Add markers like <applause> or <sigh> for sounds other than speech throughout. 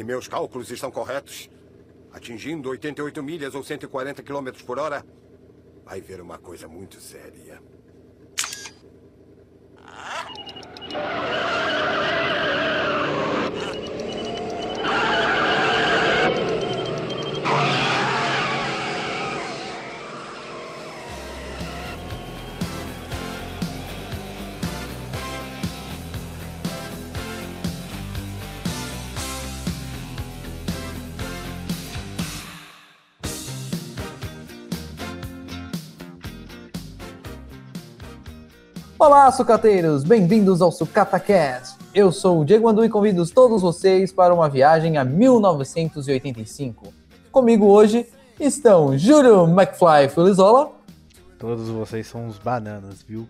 Se meus cálculos estão corretos, atingindo 88 milhas ou 140 quilômetros por hora, vai ver uma coisa muito séria. Olá, sucateiros! Bem-vindos ao SucataCast. Eu sou o Diego Andu e convido todos vocês para uma viagem a 1985. Comigo hoje estão Júlio McFly Filizola Todos vocês são uns bananas, viu?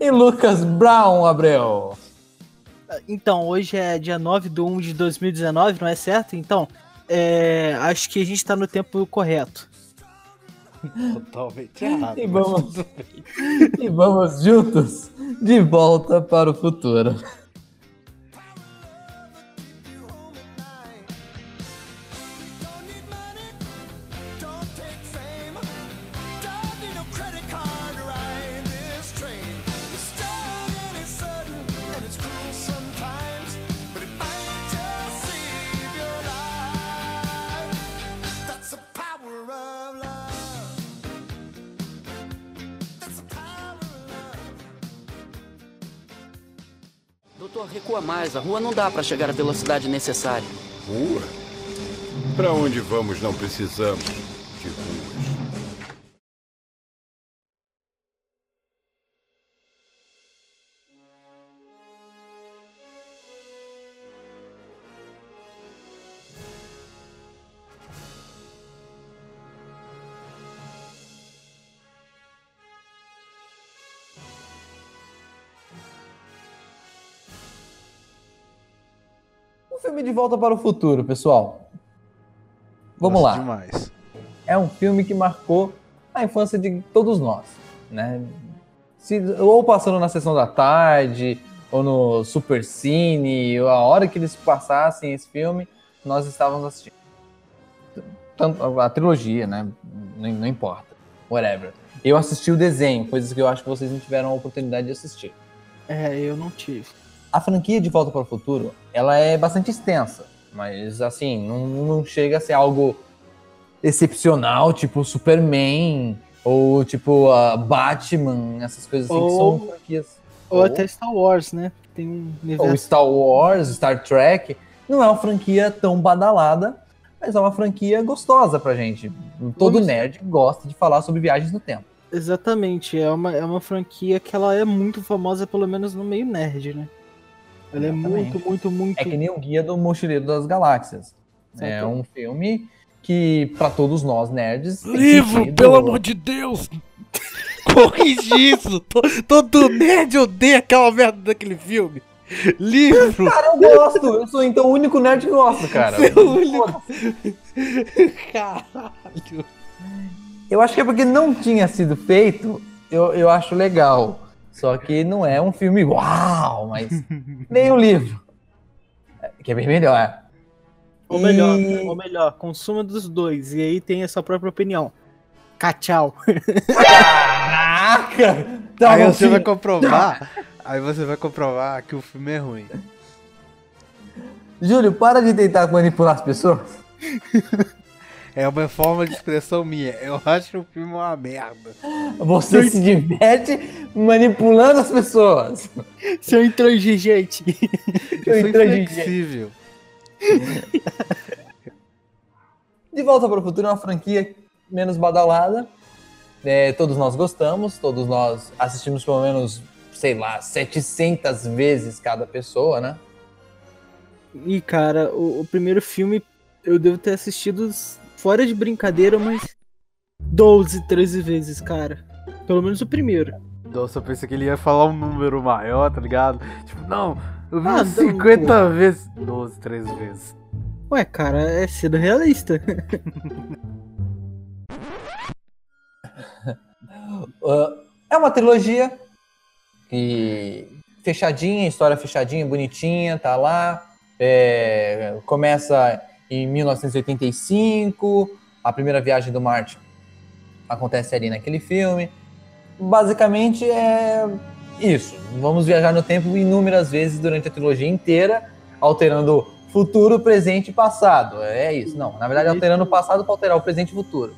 e Lucas Brown Abreu. Então, hoje é dia 9 de 1 de 2019, não é certo? Então, é, acho que a gente tá no tempo correto. Totalmente errado. E vamos-. <laughs> E vamos juntos de volta para o futuro. Mais. A rua não dá para chegar à velocidade necessária. Rua? Para onde vamos não precisamos de volta para o futuro, pessoal. Vamos Gosto lá. Demais. é um filme que marcou a infância de todos nós, né? Se- ou passando na sessão da tarde, ou no Super Cine, ou a hora que eles passassem esse filme, nós estávamos assistindo. Tanto a, a trilogia, né? Não, não importa. Whatever. Eu assisti o desenho, coisas que eu acho que vocês não tiveram a oportunidade de assistir. É, eu não tive. A franquia de Volta para o Futuro, ela é bastante extensa, mas assim, não, não chega a ser algo excepcional, tipo Superman, ou tipo a Batman, essas coisas assim, que Ou- são franquias. Ou Ou- até Star Wars, né? Tem um Ou universo. Star Wars, Star Trek, não é uma franquia tão badalada, mas é uma franquia gostosa pra gente. Todo Vamos- nerd gosta de falar sobre viagens no tempo. Exatamente, é uma, é uma franquia que ela é muito famosa, pelo menos no meio nerd, né? Ela é muito, muito, muito. É que nem o Guia do Mochileiro das Galáxias. É Certo. um filme que, pra todos nós nerds. Livro, sentido. pelo amor de Deus! <laughs> Corrige isso! To- Todo nerd odeia aquela merda daquele filme! Livro! Cara, eu gosto. Eu sou então o único nerd que gosta, cara. É o único. Caralho! Eu acho que é porque não tinha sido feito, eu, eu acho legal. Só que não é um filme uau, mas nem o livro. É, Que é bem melhor. Ou melhor, E- ou melhor, consuma dos dois. E aí tem a sua própria opinião. Cachau. Caraca! Tá Aí você vai comprovar. Aí você vai comprovar que o filme é ruim. Júlio, para de tentar manipular as pessoas. É uma forma de expressão minha. Eu acho o filme uma merda. Você se diverte manipulando as pessoas. Seu intransigente. Eu Eu sou intransigente. inflexível. De Volta para o Futuro é uma franquia menos badalada. É, todos nós gostamos, todos nós assistimos pelo menos, sei lá, 700 vezes cada pessoa, né? E, cara, o, o primeiro filme eu devo ter assistido fora de brincadeira, mas 12, 13 vezes, cara. Pelo menos o primeiro. Nossa, eu pensei que ele ia falar um número maior, tá ligado? Tipo, não, eu vi Ah, umas não, 50 vezes. 12, 13 vezes. Ué, cara, é sendo realista. <laughs> Ah, é uma trilogia que fechadinha, história fechadinha, bonitinha, tá lá. É, começa em 1985, a primeira viagem do Marte acontece ali naquele filme. Basicamente é isso. Vamos viajar no tempo inúmeras vezes durante a trilogia inteira, alterando futuro, presente e passado. É isso. Não, na verdade, alterando o passado para alterar o presente e o futuro.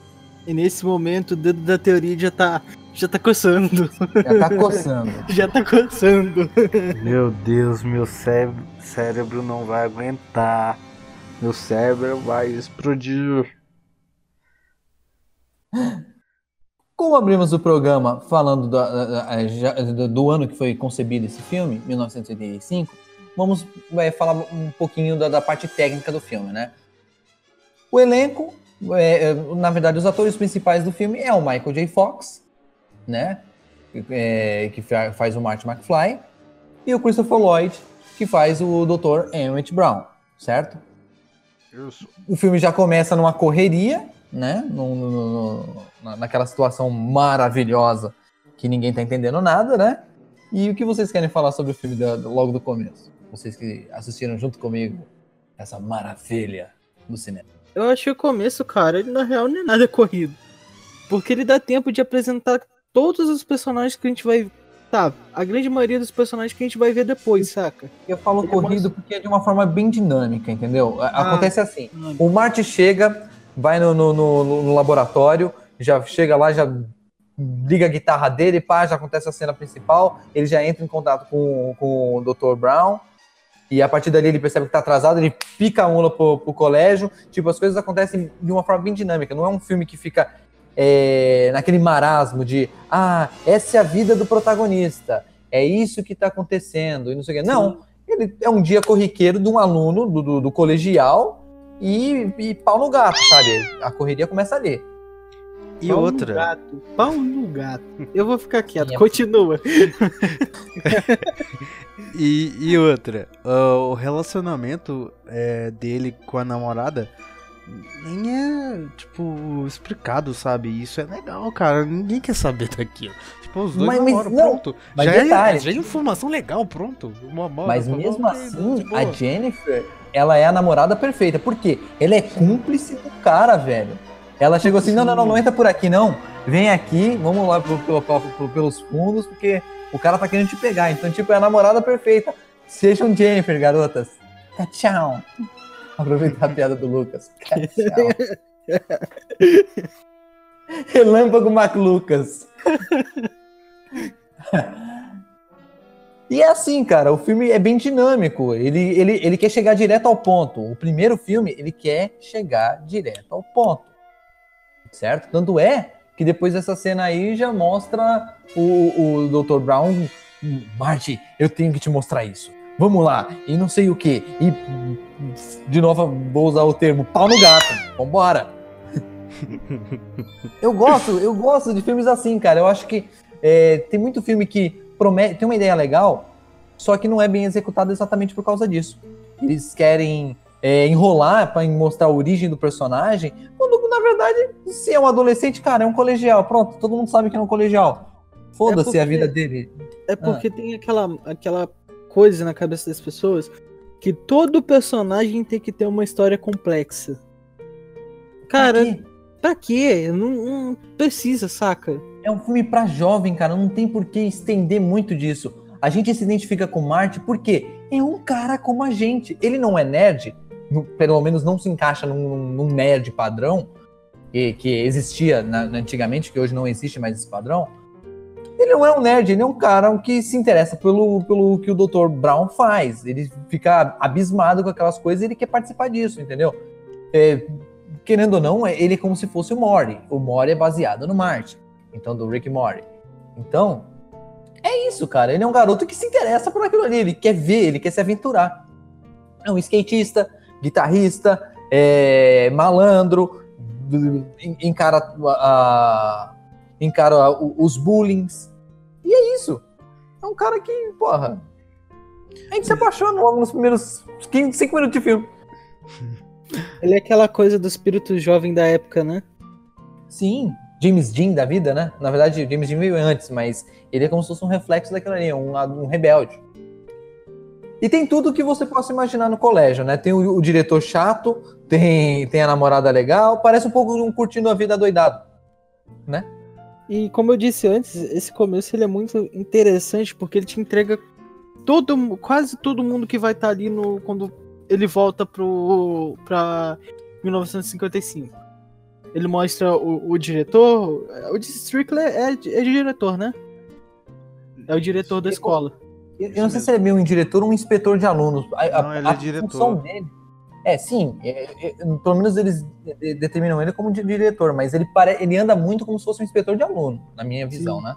E nesse momento o dedo da teoria já tá, já tá coçando. Já tá coçando. <laughs> Já tá coçando. Meu Deus, meu cé- cérebro não vai aguentar. Meu cérebro vai explodir. Como abrimos o programa falando já- do, do ano que foi concebido esse filme, 1985, vamos é, falar um pouquinho da, da parte técnica do filme, né? O elenco, é, é, na verdade, os atores principais do filme é o Michael J. Fox, né? É, que fa- faz o Marty McFly, e o Christopher Lloyd, que faz o Dr. Emmett Brown, certo? Isso. o filme já começa numa correria, né? No- no- no- na- naquela situação maravilhosa que ninguém tá entendendo nada, né? E o que vocês querem falar sobre o filme da- logo do começo? Vocês que assistiram junto comigo essa maravilha do cinema. Eu acho que o começo, cara, ele na real não é nada corrido. Porque ele dá tempo de apresentar todos os personagens que a gente vai. Tá, a grande maioria dos personagens que a gente vai ver depois, saca? Eu falo Ele corrido porque é de uma forma bem dinâmica, entendeu? Ah. Acontece assim. O Marty chega, vai no, no- no- no laboratório, já chega lá, já liga a guitarra dele, pá, já acontece a cena principal, ele já entra em contato com, com o Dr. Brown, e a partir dali ele percebe que tá atrasado, ele pica a mula pro, pro colégio, tipo, as coisas acontecem de uma forma bem dinâmica, não é um filme que fica é, naquele marasmo de, ah, essa é a vida do protagonista, é isso que tá acontecendo, e não sei o quê. Não, ele é um dia corriqueiro de um aluno do, do- do colegial e, e pau no gato, sabe? A correria começa ali. E Pau no outra, gato. Pau no gato. Eu vou ficar quieto, Minha- continua. <laughs> e, e outra, o relacionamento é, dele com a namorada nem é, tipo, explicado, sabe? Isso é legal, cara. Ninguém quer saber daquilo. Tipo, os dois Mas- mas namoram, não, pronto. mas já, detalhe. é, já é informação legal, pronto. Uma- uma- Mas uma- mesmo assim, boa. a Jennifer, ela é a namorada perfeita. Por quê? Ela é cúmplice do cara, velho. Ela chegou assim, não, não, não, não entra por aqui, não. Vem aqui, vamos lá pro- pelo- pelo- pelos fundos, porque o cara tá querendo te pegar. Então, tipo, é a namorada perfeita. Sejam Jennifer, garotas. Tchau. Aproveitar a piada do Lucas. <laughs> Relâmpago MacLucas. E é assim, cara, o filme é bem dinâmico. Ele, ele, ele quer chegar direto ao ponto. O primeiro filme, ele quer chegar direto ao ponto. Certo? Tanto é que depois dessa cena aí já mostra o, o Dr. Brown. Marty, eu tenho que te mostrar isso. Vamos lá. E não sei o que. E de novo vou usar o termo pau no gato. Vambora. <laughs> eu gosto, eu gosto de filmes assim, cara. Eu acho que é, tem muito filme que promete, tem uma ideia legal, só que não é bem executado exatamente por causa disso. Eles querem é, enrolar para mostrar a origem do personagem, quando na verdade, se é um adolescente, cara, é um colegial. Pronto, todo mundo sabe que é um colegial. Foda-se porque- a vida dele. É porque tem aquela, aquela coisa na cabeça das pessoas que todo personagem tem que ter uma história complexa. Cara, Aqui, pra quê? Não, não precisa, saca? é um filme pra jovem, cara. Não tem por que estender muito disso. A gente se identifica com Marte porque é um cara como a gente. Ele não é nerd, pelo menos não se encaixa num, num nerd padrão que, que existia na- antigamente, que hoje não existe mais esse padrão. Ele não é um nerd, ele é um cara que se interessa pelo, pelo que o Dr. Brown faz. Ele fica abismado com aquelas coisas e ele quer participar disso, entendeu? É, querendo ou não, ele é como se fosse o Mori. O Mori é baseado no Marte. Então, do Rick Mori. Então, é isso, cara. Ele é um garoto que se interessa por aquilo ali. Ele quer ver, ele quer se aventurar. É um skatista, guitarrista, é, malandro, en- encara, a, encara os bullings. E é isso. É um cara que, porra. A gente se apaixona logo nos primeiros 15, 5 minutos de filme. <laughs> Ele é aquela coisa do espírito jovem da época, né? Sim, James Dean da vida, né? Na verdade, James Dean veio antes, mas ele é como se fosse um reflexo daquilo ali, um, um rebelde. E tem tudo que você possa imaginar no colégio, né? Tem o, o diretor chato, tem, tem a namorada legal, parece um pouco um curtindo a vida doidado. Né? E como eu disse antes, esse começo ele é muito interessante porque ele te entrega todo, quase todo mundo que vai estar ali no quando ele volta pro para 1955. Ele mostra o, o diretor, o Strickler é, é diretor, né? É o diretor da escola. Eu, eu não sei se ele é meio um diretor ou um inspetor de alunos. A, a- Não, ele é a diretor. função dele. É, sim. é- é- pelo menos eles de- determinam ele como di- diretor, mas ele, pare, ele anda muito como se fosse um inspetor de aluno, na minha visão, né?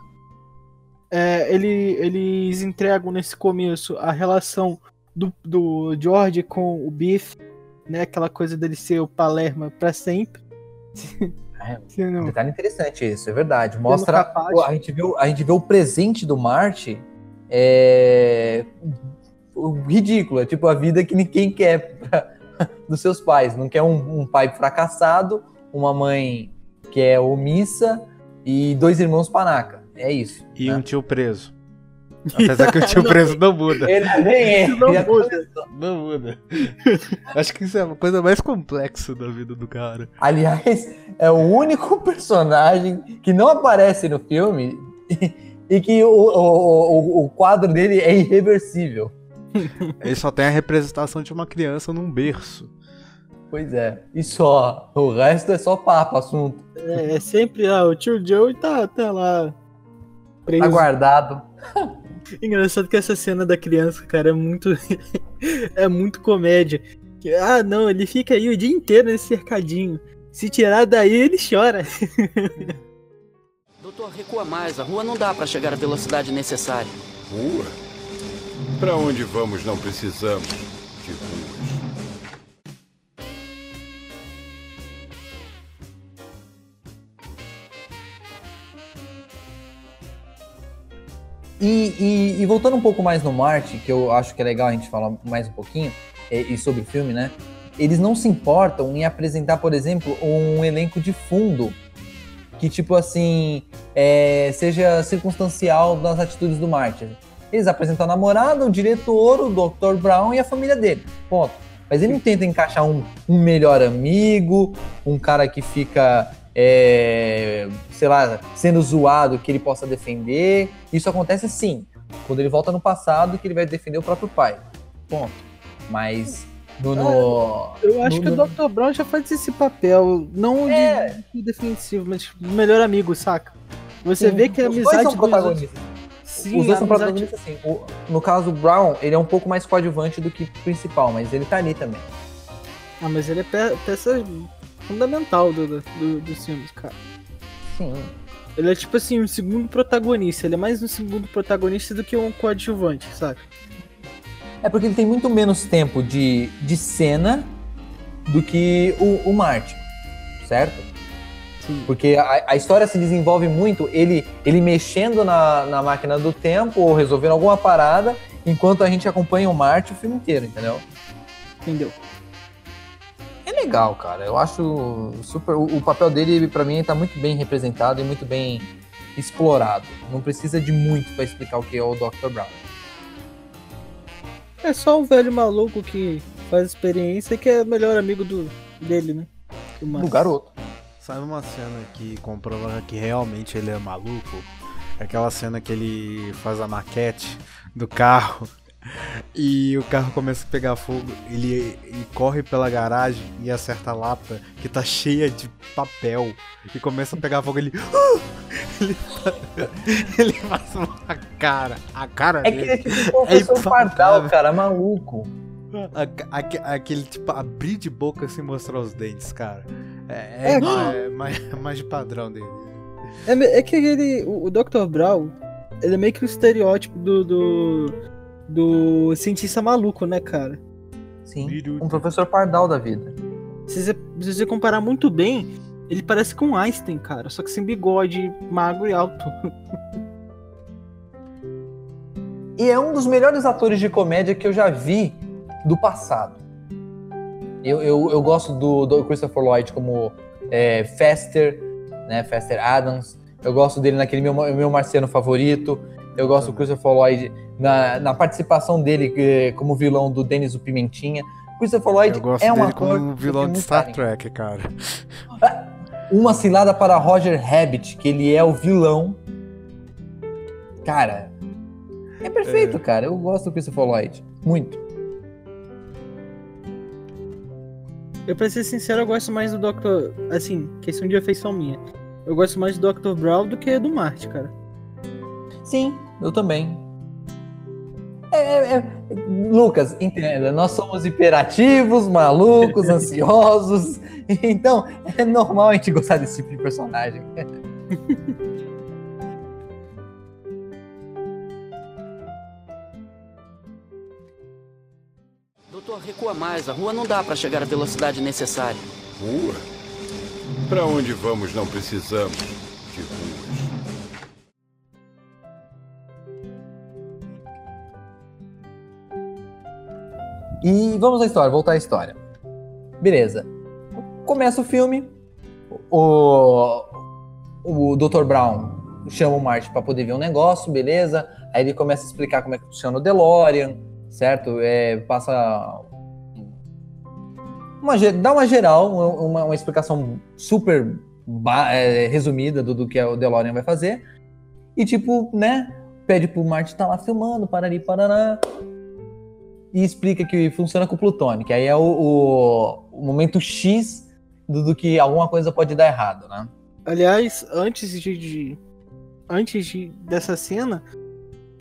É, ele, eles entregam nesse começo a relação do, do George com o Biff, né? Aquela coisa dele ser o Palerma pra sempre. <laughs> É, não- Detalhe interessante isso, é verdade. Mostra. pô, a, gente vê, o- a gente vê o presente do Marte é. ridículo, é tipo a vida que ninguém quer pra- dos seus pais. Não quer um, um pai fracassado, uma mãe que é omissa e dois irmãos panaca. É isso. E né? um tio preso. <laughs> Apesar que o tio preso não muda. Ele nem é. Não muda. começou. Não muda. Acho que isso é a coisa mais complexa da vida do cara. Aliás, é o único personagem que não aparece no filme e que o, o, o, o quadro dele é irreversível. Ele só tem a representação de uma criança num berço. Pois é. E só. O resto é só papo, assunto. É, é sempre ah, o tio Joe tá, tá lá. Preso. Tá guardado. <laughs> Engraçado que essa cena da criança, cara, é muito. <laughs> é muito comédia. Ah, não, ele fica aí o dia inteiro nesse cercadinho. Se tirar daí, ele chora. <laughs> Doutor, recua mais. A rua não dá pra chegar à velocidade necessária. Rua? Para onde vamos não precisamos E, e- e voltando um pouco mais no Marte, que eu acho que é legal a gente falar mais um pouquinho, e, e sobre o filme, né? Eles não se importam em apresentar, por exemplo, um elenco de fundo que, tipo assim, é, seja circunstancial das atitudes do Marte. Eles apresentam a namorada, o diretor, o Dr. Brown e a família dele. Ponto. Mas ele não tenta encaixar um, um melhor amigo, um cara que fica, é, sei lá, sendo zoado que ele possa defender. Isso acontece sim, quando ele volta no passado que ele vai defender o próprio pai. Ponto. Mas no. no- Eu acho no- que o Dr. Brown já faz esse papel, não de- É. de, defensivo, mas melhor amigo, saca? Você Sim, vê que a amizade dois são protagonistas. Sim, os dois são protagonistas, sim. O- no caso, o Brown, ele é um pouco mais coadjuvante do que principal, mas ele tá ali também. Ah, mas ele é pe- peça fundamental do, do, do- dos filmes, cara. Sim. Ele é tipo assim, um segundo protagonista. Ele é mais um segundo protagonista do que um coadjuvante, saca? É porque ele tem muito menos tempo de, de cena do que o, o Martin, certo? Sim. Porque a, a história se desenvolve muito ele, ele mexendo na, na máquina do tempo ou resolvendo alguma parada, enquanto a gente acompanha o Martin o filme inteiro, entendeu? Entendeu? Legal, cara. Eu acho super. O, o papel dele, pra mim, tá muito bem representado e muito bem explorado. Não precisa de muito pra explicar o que é o Dr. Brown. É só um velho maluco que faz experiência e que é o melhor amigo do, dele, né? Do Do garoto. Sabe uma cena que comprova que realmente ele é maluco? É aquela cena que ele faz a maquete do carro e o carro começa a pegar fogo. Ele, ele corre pela garagem e acerta a lata que tá cheia de papel e começa a pegar fogo. Ele. ele, <laughs> ele faz uma cara. A cara É que ele é dele. tipo professor É Pardal, cara, maluco. A- aque- aquele tipo, abrir de boca sem mostrar os dentes, cara. É, é, É, é mais, mais de padrão dele. É, é que ele. O, o Dr. Brown, ele é meio que o estereótipo do. do, do cientista maluco, né, cara? Sim. Um professor Pardal da vida. Se você, se você comparar muito bem, ele parece com Einstein, cara. Só que sem bigode, magro e alto. E é um dos melhores atores de comédia que eu já vi do passado. Eu, eu, eu gosto do, do Christopher Lloyd como é, Fester, né? Fester Adams. Eu gosto dele naquele meu, meu marciano favorito. Eu gosto do Christopher Lloyd na, na participação dele como vilão do Denis o Pimentinha. Christopher Lloyd Eu gosto é um dele ator como que vilão de Star carinho. Trek, cara. <laughs> Uma cilada para Roger Rabbit, que ele é o vilão. Cara, é perfeito, cara. Eu gosto do Christopher Lloyd. Muito. Eu, pra ser sincero, eu gosto mais do Dr. Assim, questão de afeição minha. Eu gosto mais do Dr. Brown do que do Marte, cara. Sim, eu também. É, é- é- Lucas, entenda, nós somos hiperativos, malucos, <laughs> ansiosos. Então, é normal a gente gostar desse tipo de personagem. <laughs> Doutor, recua mais. A rua não dá pra chegar à velocidade necessária. Rua? Para onde vamos não precisamos E vamos à história, voltar à história. Beleza. Começa o filme. O, o Dr. Brown chama o Marty para poder ver um negócio, beleza? Aí ele começa a explicar como é que funciona o DeLorean, certo? É, passa. Uma, dá uma geral, uma, uma explicação super é, resumida do, do que o DeLorean vai fazer. E tipo, né? Pede pro Marty estar lá filmando, parari, parará e explica que funciona com plutônio, que aí é o, o- o momento X do, do que alguma coisa pode dar errado, né? Aliás, antes de, de- antes de, dessa cena,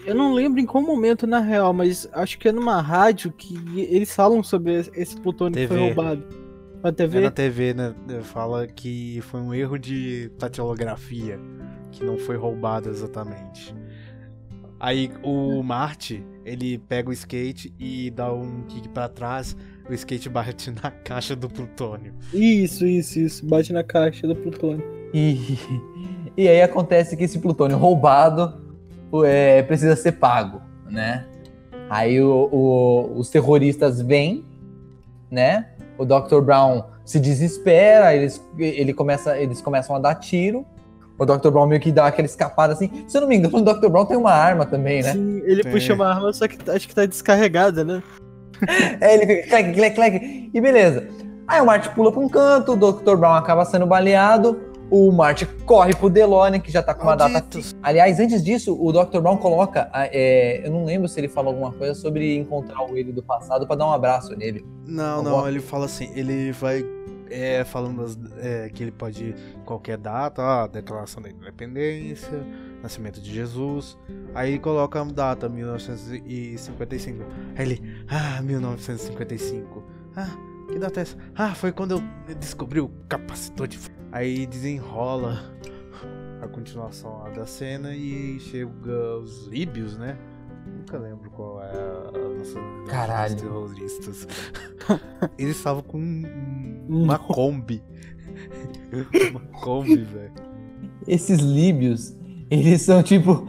eu não lembro em qual momento na real, mas acho que é numa rádio que eles falam sobre esse- plutônio que foi TV. roubado. Na É TV? na TV, né? Fala que foi um erro de tatilografia, que não foi roubado exatamente. Aí o Marte, ele pega o skate e dá um kick pra trás, o skate bate <laughs> na caixa do plutônio. Isso, isso, isso. Bate na caixa do plutônio. E, e aí acontece que esse plutônio roubado é, precisa ser pago, né? Aí o- o- os terroristas vêm, né? O Dr. Brown se desespera, eles, ele começa, eles começam a dar tiro. O Dr. Brown meio que dá aquela escapada assim. Se eu não me engano, o Dr. Brown tem uma arma também, né? Sim, ele Tem. puxa uma arma, só que acho que tá descarregada, né? <laughs> É, ele fica clac, clac, clac, e beleza. Aí o Marty pula pra um canto, o Dr. Brown acaba sendo baleado, o Marty corre pro DeLorean, que já tá com uma data. Aliás, antes disso, o Dr. Brown coloca. é, eu não lembro se ele falou alguma coisa sobre encontrar o ele do passado pra dar um abraço nele. Não, Alguma- não, ele fala assim, ele vai é, falando é, que ele pode ir qualquer data, ah, declaração da independência, nascimento de Jesus. Aí ele coloca a data, 1955. Aí ele, ah, 1955. Ah, que data é essa? Ah, foi quando eu descobri o capacitor de. f-". Aí desenrola a continuação da cena e chega os líbios, né? Nunca lembro qual é a nossa Caralho. terroristas. <laughs> Eles estavam com um- uma Kombi. <laughs> uma Kombi, velho. Esses líbios, eles são tipo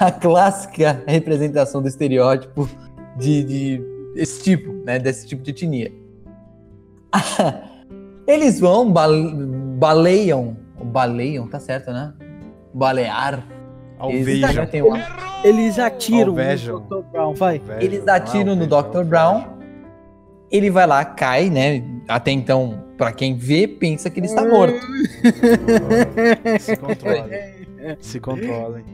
a clássica representação do estereótipo de, de esse tipo, né? Desse tipo de etnia. <laughs> Eles vão, bal- baleiam. Baleiam, tá certo, né? Balear. Eles Alvejam. tem uma- Eles atiram Alvejam. no Dr. Brown, vai. Alvejam. Eles atiram no Dr. Brown. Ele vai lá, cai, né? Até então, pra quem vê, pensa que ele está morto. <laughs> Se controlem. Se controlem.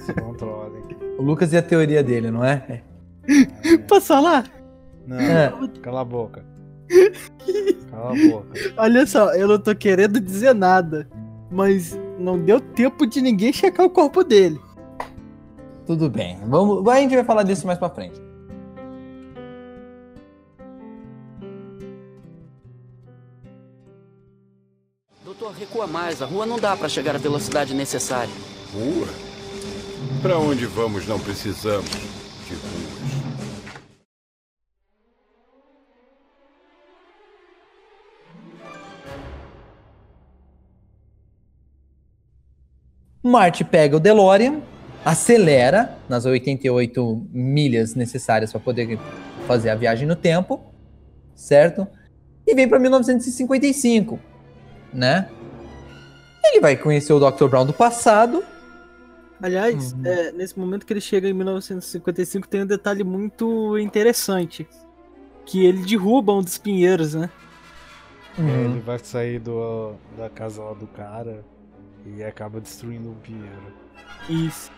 Se controlem. O Lucas e a teoria dele, não é? Posso falar? Não, É. cala a boca. Cala a boca. Olha só, eu não tô querendo dizer nada, mas não deu tempo de ninguém checar o corpo dele. Tudo bem. Vamos, a gente vai falar disso mais pra frente. Doutor, recua mais. A rua não dá pra chegar à velocidade necessária. Rua? Para onde vamos não precisamos de ruas. Marty pega o DeLorean, acelera nas 88 milhas necessárias para poder fazer a viagem no tempo, certo? E vem para 1955, né? Ele vai conhecer o Dr. Brown do passado Aliás, Uhum. é, nesse momento que ele chega em 1955, tem um detalhe muito interessante. Que ele derruba um dos pinheiros, né? É, Uhum. ele vai sair do, da casa lá do cara e acaba destruindo o pinheiro. Isso.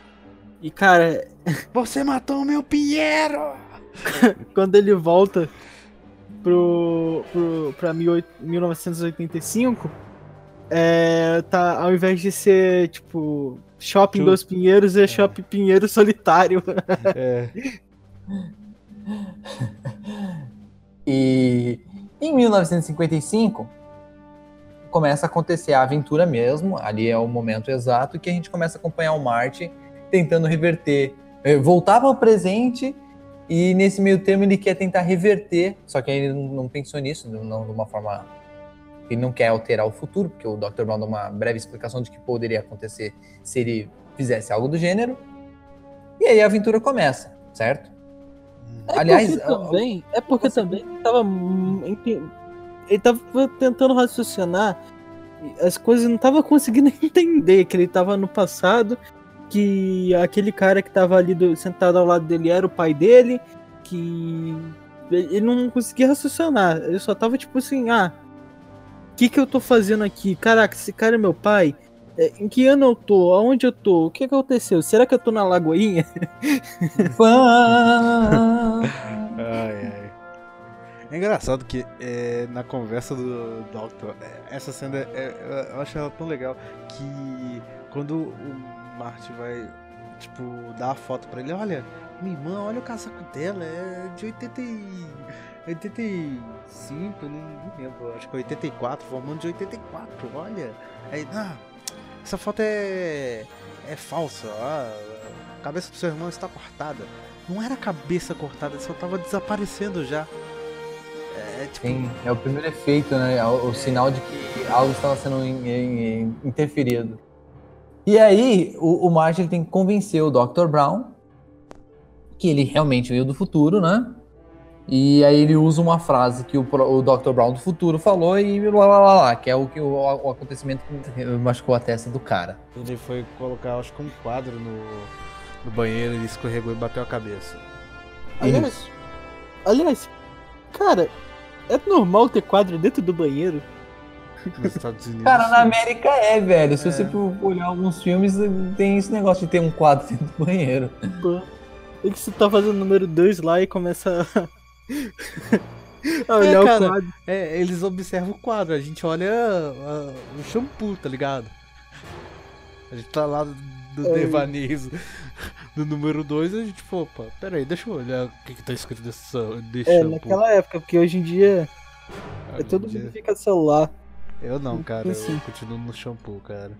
E, cara, <laughs> Você matou o meu pinheiro! <laughs> quando ele volta pro, pro, pra 18 1985, é, tá, ao invés de ser, tipo, Shopping Chu- dos Pinheiros, é Shopping Pinheiro Solitário. <laughs> É, E em 1955 começa a acontecer a aventura mesmo. Ali é o momento exato que a gente começa a acompanhar o Marty tentando reverter, eh, voltar para o presente e nesse meio termo ele quer tentar reverter, só que ele não pensou nisso, não de uma forma ele não quer alterar o futuro, porque o Dr. Brown dá uma breve explicação de que poderia acontecer se ele fizesse algo do gênero. E aí a aventura começa, certo? É Aliás, porque também, é porque também ele tava, hum, ente- ele tava tentando raciocinar, as coisas não tava conseguindo <laughs> entender que ele tava no passado, que aquele cara que tava ali do- sentado ao lado dele era o pai dele, que ele não conseguia raciocinar, ele só tava tipo assim, ah, o que que eu tô fazendo aqui? Caraca, esse cara é meu pai? É, Em que ano eu tô? Aonde eu tô? O que aconteceu? Será que eu tô na Lagoinha? <laughs> Ai, ai. É engraçado que é, na conversa do Doctor, é, essa cena, é- é- eu acho ela tão legal que quando o Marty vai, tipo, dar a foto pra ele, olha, minha irmã, olha o casaco dela, é de 80 e... 85, não, lembro, acho que é 84, formando de 84, olha. Aí, ah, essa foto é, é falsa, a cabeça do seu irmão está cortada. Não era a cabeça cortada, só tava desaparecendo já. É tipo. Sim, é o primeiro efeito, né? É o, o sinal de que algo estava sendo in- in- in- interferido. E aí, o, o Marty ele tem que convencer o Dr. Brown que ele realmente veio do futuro, né? E aí ele usa uma frase que o, o Dr. Brown do futuro falou e blá blá blá, blá que é o, que, o, o acontecimento que machucou a testa do cara. Ele foi colocar, acho que um quadro no, no banheiro, ele escorregou e bateu a cabeça. Aliás, aliás, cara, é normal ter quadro dentro do banheiro? Nos Estados Unidos. Cara, na América é, velho. Se É. você for olhar alguns filmes, tem esse negócio de ter um quadro dentro do banheiro. Pô, É que você tá fazendo o número 2 lá e começa a, <laughs> a olhar cara. o quadro. É, eles observam o quadro, a gente olha ah, o shampoo, tá ligado? A gente tá lá do É. devaneios <laughs> do número 2 a gente, pô, opa, pera aí, deixa eu olhar o que, que tá escrito desse, desse É, shampoo. naquela época, porque hoje em dia Ah, é todo dia- mundo fica no celular. Eu não, cara, eu Sim. continuo no shampoo, cara.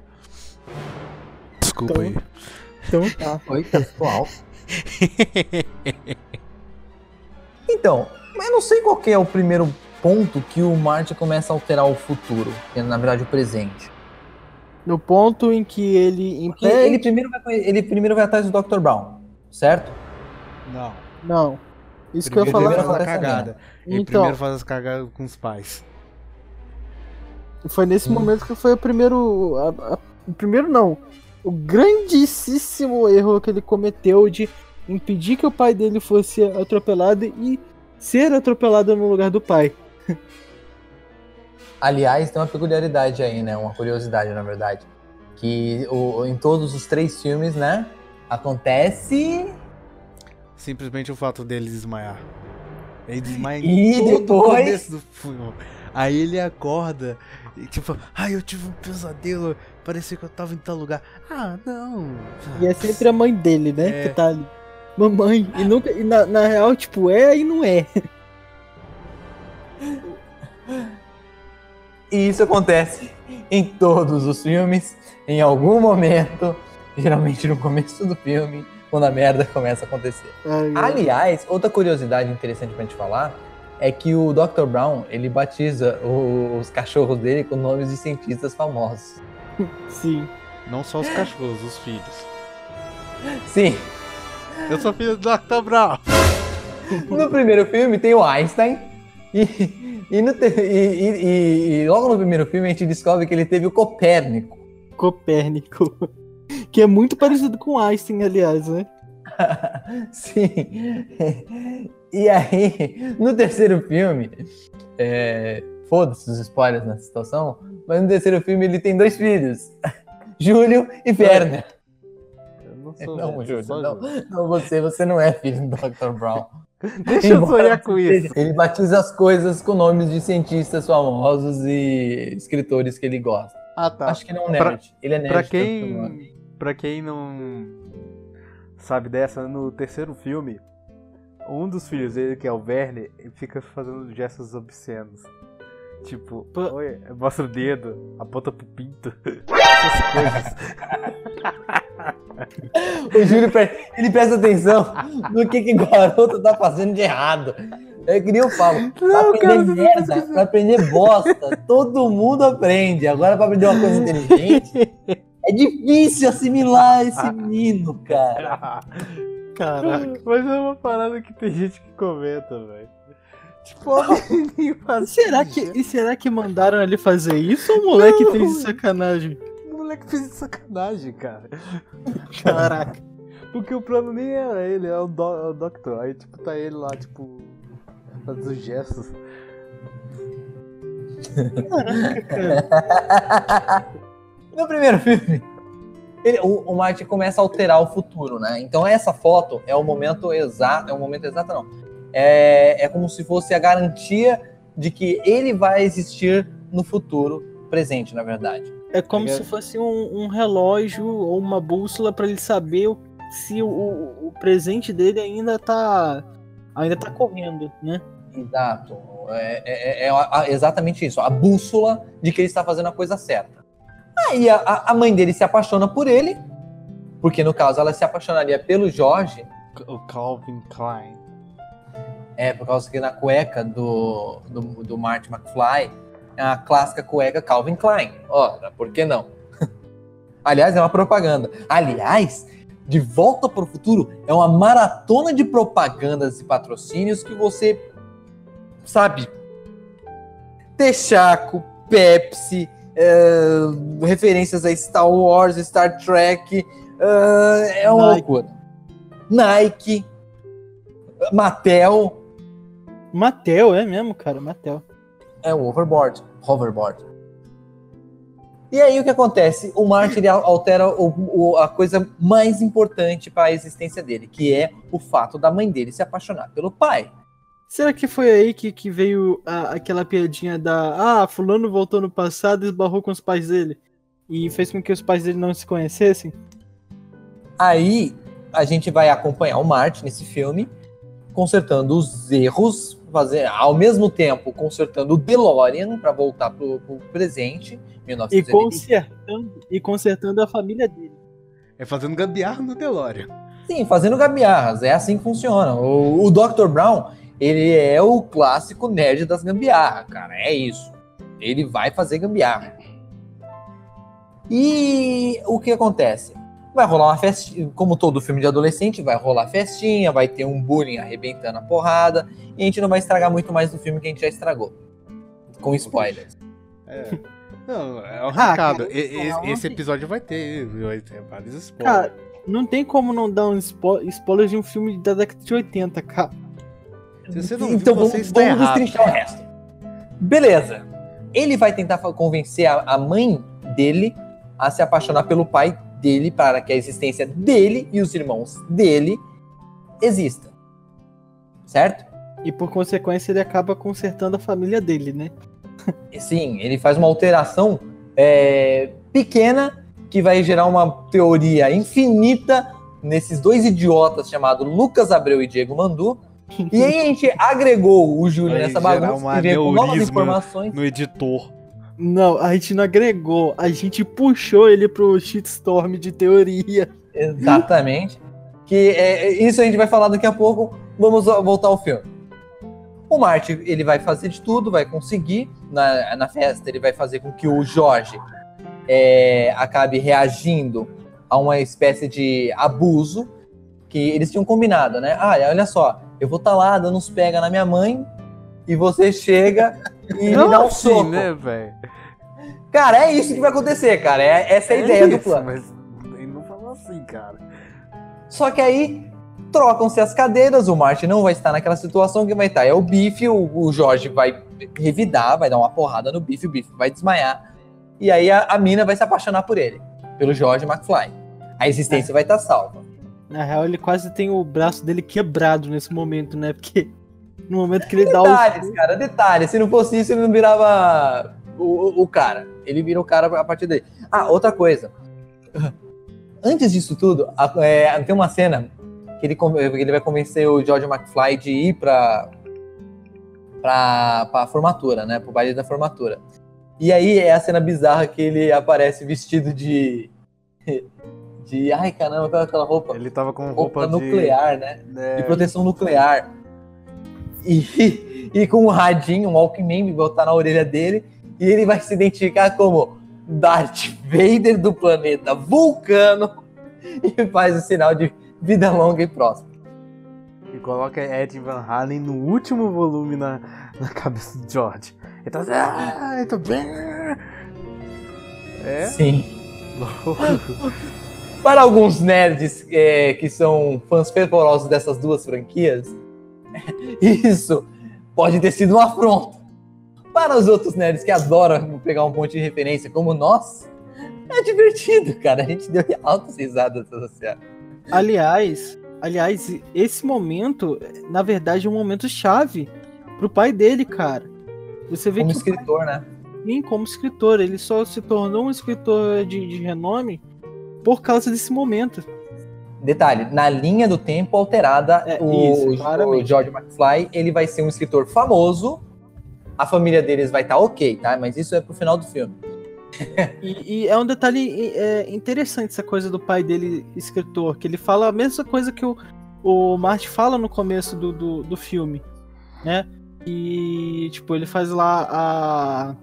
Desculpa Então- aí. Então tá. <laughs> Oi, ficou alto. Então, mas eu não sei qual que é o primeiro ponto que o Marty começa a alterar o futuro, que é na verdade o presente. No ponto em que ele impede. ele primeiro vai, ele primeiro vai atrás do Dr. Brown, certo? Não. Não. Isso que eu ia primeiro falar. faz a cagada. Ele Então, primeiro faz as cagadas com os pais. foi nesse Hum. momento que foi o primeiro. a- a- o primeiro não. O grandíssimo erro que ele cometeu de impedir que o pai dele fosse atropelado e ser atropelado no lugar do pai. <laughs> Aliás, tem uma peculiaridade aí, né? Uma curiosidade, na verdade. Que o, em todos os três filmes, né? Acontece. Simplesmente o fato dele desmaiar. Ele desmaia E em todo o depois- começo do filme. Aí ele acorda e tipo, ai, eu tive um pesadelo, parecia que eu tava em tal lugar. Ah, não. E é sempre a mãe dele, né? É. Que tá ali. Mamãe. E, nunca, e na, na real, tipo, é e não é. <laughs> E isso acontece em todos os filmes, em algum momento, geralmente no começo do filme, quando a merda começa a acontecer. Ai. Aliás, outra curiosidade interessante pra gente falar é que o Dr. Brown, ele batiza os cachorros dele com nomes de cientistas famosos. Sim. Não só os cachorros, os filhos. Sim, Eu sou filho do Dr. Brown. no primeiro filme tem o Einstein e, e, no te- e- e- e- e logo no primeiro filme a gente descobre que ele teve o Copérnico. Copérnico. Que é muito parecido com Einstein, aliás, né? <laughs> Sim. E aí, no terceiro filme, é, foda-se os spoilers nessa situação, mas no terceiro filme ele tem dois filhos, <laughs> Júlio e Werner. Eu não sou Não, velho, Júlio, só não, Júlio. não, você, você não é filho do Dr. Brown. <laughs> Deixa eu sonhar com seja, isso. Ele batiza as coisas com nomes de cientistas famosos e escritores que ele gosta. Ah, tá. Acho que não é nerd. ele é nerd. Pra quem, pra quem não sabe dessa, no terceiro filme, um dos filhos dele, que é o Verne, ele fica fazendo gestos obscenos. Tipo, Pô. oi, mostra o dedo, aponta pro pinto. <laughs> Essas coisas. <laughs> O Júlio, pre- ele presta atenção no que, que o garoto tá fazendo de errado. É que nem eu falo. Pra Não, aprender cara, você tá merda, pra aprender bosta, todo mundo aprende. Agora, pra aprender uma coisa inteligente, é difícil assimilar esse <laughs> menino, cara. Caraca. Mas é uma parada que tem gente que comenta, velho. Tipo, <laughs> faz Será que, e será que mandaram ele fazer isso ou o moleque Não. fez de sacanagem? O moleque fez de sacanagem, cara. <laughs> Caraca. Porque o plano nem era ele, é o, do, é o Doctor. Aí, tipo, tá ele lá, tipo, fazendo gestos. <laughs> No primeiro filme, ele- o, o Martin começa a alterar o futuro, né? Então essa foto é o momento exato, é o momento exato não. É, é como se fosse a garantia de que ele vai existir no futuro presente, na verdade. É como Obrigado. se fosse um, um relógio ou uma bússola pra ele saber se o, o- presente dele ainda tá ainda tá correndo, né? Exato. É, é- é a- exatamente isso, a bússola de que ele está fazendo a coisa certa. Aí a- a, a mãe dele se apaixona por ele, porque no caso ela se apaixonaria pelo Jorge, O Calvin Klein. É, por causa que na cueca do, do, do Marty McFly é a clássica cueca Calvin Klein. Ora, por que não? <laughs> Aliás, é uma propaganda. Aliás, De Volta para o Futuro é uma maratona de propagandas e patrocínios que você sabe. Texaco, Pepsi, é, referências a Star Wars, Star Trek. é, é uma Nike. loucura. Nike, Mattel. Matel, é mesmo, cara, Matel. É o overboard. Hoverboard. E aí o que acontece? O Martin ele altera o- o- a coisa mais importante para a existência dele, que é o fato da mãe dele se apaixonar pelo pai. Será que foi aí que, que veio a- aquela piadinha da. Ah, Fulano voltou no passado e esbarrou com os pais dele? E fez com que os pais dele não se conhecessem? Aí a gente vai acompanhar o Martin nesse filme, consertando os erros, fazer, ao mesmo tempo consertando o DeLorean para voltar pro, pro presente, E 1980. consertando, e consertando a família dele. É fazendo gambiarra no Delório. Sim, fazendo gambiarras, é assim que funciona. O, o Dr. Brown, ele é o clássico nerd das gambiarras, cara, é isso. Ele vai fazer gambiarra. E o que acontece? Vai rolar uma festinha, como todo filme de adolescente, vai rolar festinha, vai ter um bullying arrebentando a porrada, e a gente não vai estragar muito mais do filme que a gente já estragou. Com spoilers. É. Não, é um Ah, recado. cara, E- não, esse episódio vai ter, vai ter vários spoilers. Cara, não tem como não dar um spo spoiler de um filme da década de 80, cara. Se você não então viu, vamos, você vamos errado. destrinchar o resto. Beleza. Ele vai tentar convencer a, a mãe dele a se apaixonar pelo pai dele para que a existência dele e os irmãos dele exista. Certo? E por consequência ele acaba consertando a família dele, né? Sim, ele faz uma alteração é, pequena que vai gerar uma teoria infinita nesses dois idiotas chamados Lucas Abreu e Diego Mandu. E aí a gente agregou o Júlio nessa bagunça e veio com novas informações. No editor. Não, a gente não agregou, a gente puxou ele pro shitstorm de teoria. Exatamente. Que é, isso a gente vai falar daqui a pouco. Vamos voltar ao filme. O Marty, ele vai fazer de tudo, vai conseguir. Na, na festa, ele vai fazer com que o Jorge é, acabe reagindo a uma espécie de abuso que eles tinham combinado, né? Ah, olha só, eu vou estar lá dando uns pega na minha mãe e você chega e me dá um assim, soco. né, velho? Cara, é isso que vai acontecer, cara. É, essa é a ideia do isso, plano. Mas ele não falou assim, cara? Só que aí trocam-se as cadeiras, o Martin não vai estar naquela situação que vai estar. É o Biff, o, o Jorge vai revidar, vai dar uma porrada no Biff, o Biff vai desmaiar. E aí a, a mina vai se apaixonar por ele, pelo George McFly. A existência vai estar salva. Na real, ele quase tem o braço dele quebrado nesse momento, né? Porque no momento que ele dá Detalhes, o. cara, detalhes. Se não fosse isso, ele não virava o, o- cara. Ele vira o cara a partir dele. Ah, outra coisa. <laughs> Antes disso tudo, a- é, tem uma cena que ele, ele vai convencer o George McFly de ir pra, pra, pra formatura, né? Pro baile da formatura. E aí é a cena bizarra que ele aparece vestido de. <laughs> De. Ai, caramba, é aquela roupa? Ele tava com Roupa roupa, de. nuclear, né? É, de proteção nuclear. E, e com um radinho, um Walkman, vai botar na orelha dele, e ele vai se identificar como Darth Vader do planeta Vulcano <laughs> e faz o sinal de vida longa e próspera. E coloca Ed Van Halen no último volume na, na cabeça do George. Ele tá assim, ah, eu tô bem. É? Sim. <laughs> Para alguns nerds é, que são fãs fervorosos dessas duas franquias, <laughs> isso pode ter sido um afronto. Para os outros nerds que adoram pegar um monte de referência como nós, é divertido, cara. A gente deu altas risadas cena. Aliás, aliás, esse momento, na verdade, é um momento chave pro pai dele, cara. Você vê Como que escritor, né? Sim, como escritor. Ele só se tornou um escritor de, de renome por causa desse momento. Detalhe, na linha do tempo alterada, É, o, isso, o. George McFly, ele vai ser um escritor famoso, a família deles vai estar ok, tá? Mas isso é pro final do filme. E, e é um detalhe é, interessante essa coisa do pai dele, escritor, que ele fala a mesma coisa que o, o Marty fala no começo do, do, do filme, né? E, tipo, ele faz lá a,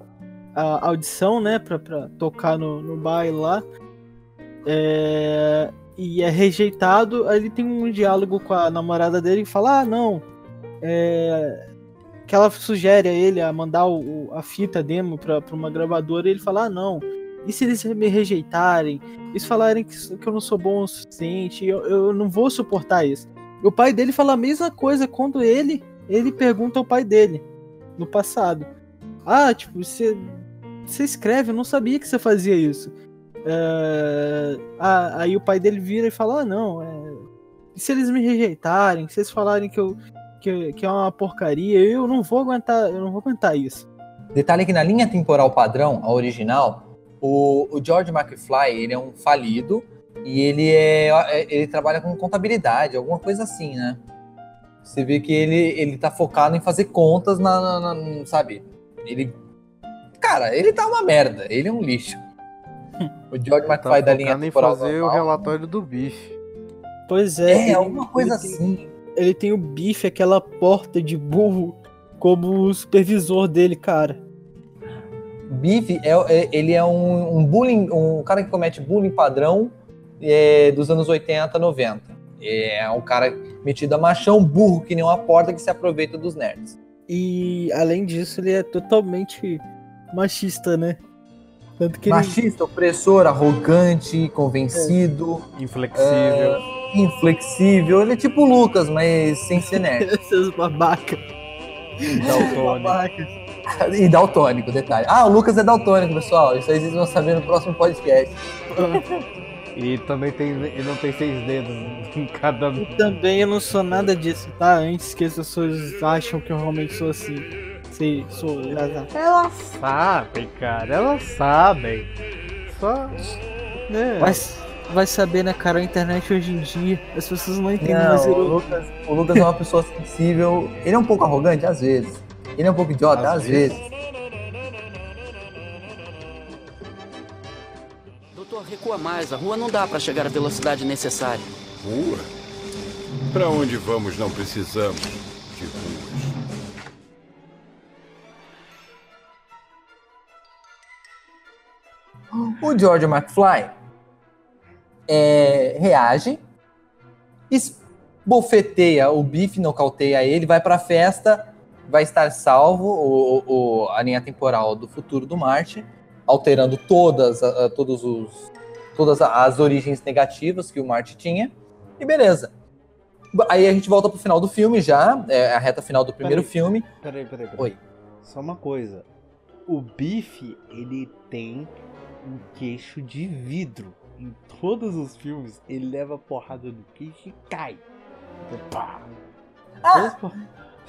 a audição, né, pra, pra tocar no, no baile lá. É, e é rejeitado. Aí ele tem um diálogo com a namorada dele que fala: Ah, não. É, que ela sugere a ele a mandar o, a fita demo pra, pra uma gravadora. E ele fala: Ah, não. E se eles me rejeitarem? Eles falarem que, que eu não sou bom o suficiente? Eu, eu não vou suportar isso. E o pai dele fala a mesma coisa quando ele ele pergunta ao pai dele no passado. Ah, tipo, você, você escreve, eu não sabia que você fazia isso. É, ah, aí o pai dele vira e fala: Ah, não, é, se eles me rejeitarem, se eles falarem que, eu, que, que é uma porcaria, eu não vou aguentar, eu não vou aguentar isso. Detalhe que na linha temporal padrão, a original, o, o George McFly, ele é um falido e ele é ele trabalha com contabilidade, alguma coisa assim, né? Você vê que ele, ele tá focado em fazer contas na, na- na- sabe? Ele Cara, ele tá uma merda, ele é um lixo. O George Tá McFly da linha em fazer o normal, relatório do bife. Pois é, É, ele- alguma coisa ele tem- assim. ele tem o bife, aquela porta de burro, como o supervisor dele, cara. Biff é, é- ele é um, um bullying, um cara que comete bullying padrão é, dos anos 80, 90. É um cara metido a machão, burro, que nem uma porta que se aproveita dos nerds. E além disso, ele é totalmente machista, né? Tanto que ele. Machista, opressor, arrogante, convencido, Inflexível. inflexível. Ele é tipo o Lucas, mas sem ser nerd. <laughs> Seus babaca. Daltônico. e daltônico, detalhe. Ah, o Lucas é daltônico, pessoal. Isso aí vocês vão saber no próximo podcast. E também tem, ele não tem seis dedos em cada. E também eu não sou nada disso, tá? Antes que as pessoas acham que eu realmente sou assim. Sei, sou. já- já. Elas sabem, cara, elas sabem. Só. Né? Mas vai saber, né, cara? A internet hoje em dia, as pessoas não entendem Não, mais o. Lucas, o Lucas é uma pessoa sensível. Ele é um pouco arrogante, às vezes. Ele é um pouco idiota, Às às, vezes. Doutor, recua mais. A rua não dá pra chegar à velocidade necessária. Rua? Pra onde vamos não precisamos O George McFly é, reage, esbofeteia o bife, nocauteia ele, vai pra festa, vai estar salvo o, o- a linha temporal do futuro do Marte, alterando todas, a- todos os, todas as origens negativas que o Marty tinha, e beleza. Aí a gente volta pro final do filme já, é a reta final do primeiro Peraí. filme. Peraí, peraí, peraí. Oi. Só uma coisa. O Biff, ele tem um queixo de vidro. Em todos os filmes, ele leva porrada no queixo e cai. Pá. Ah!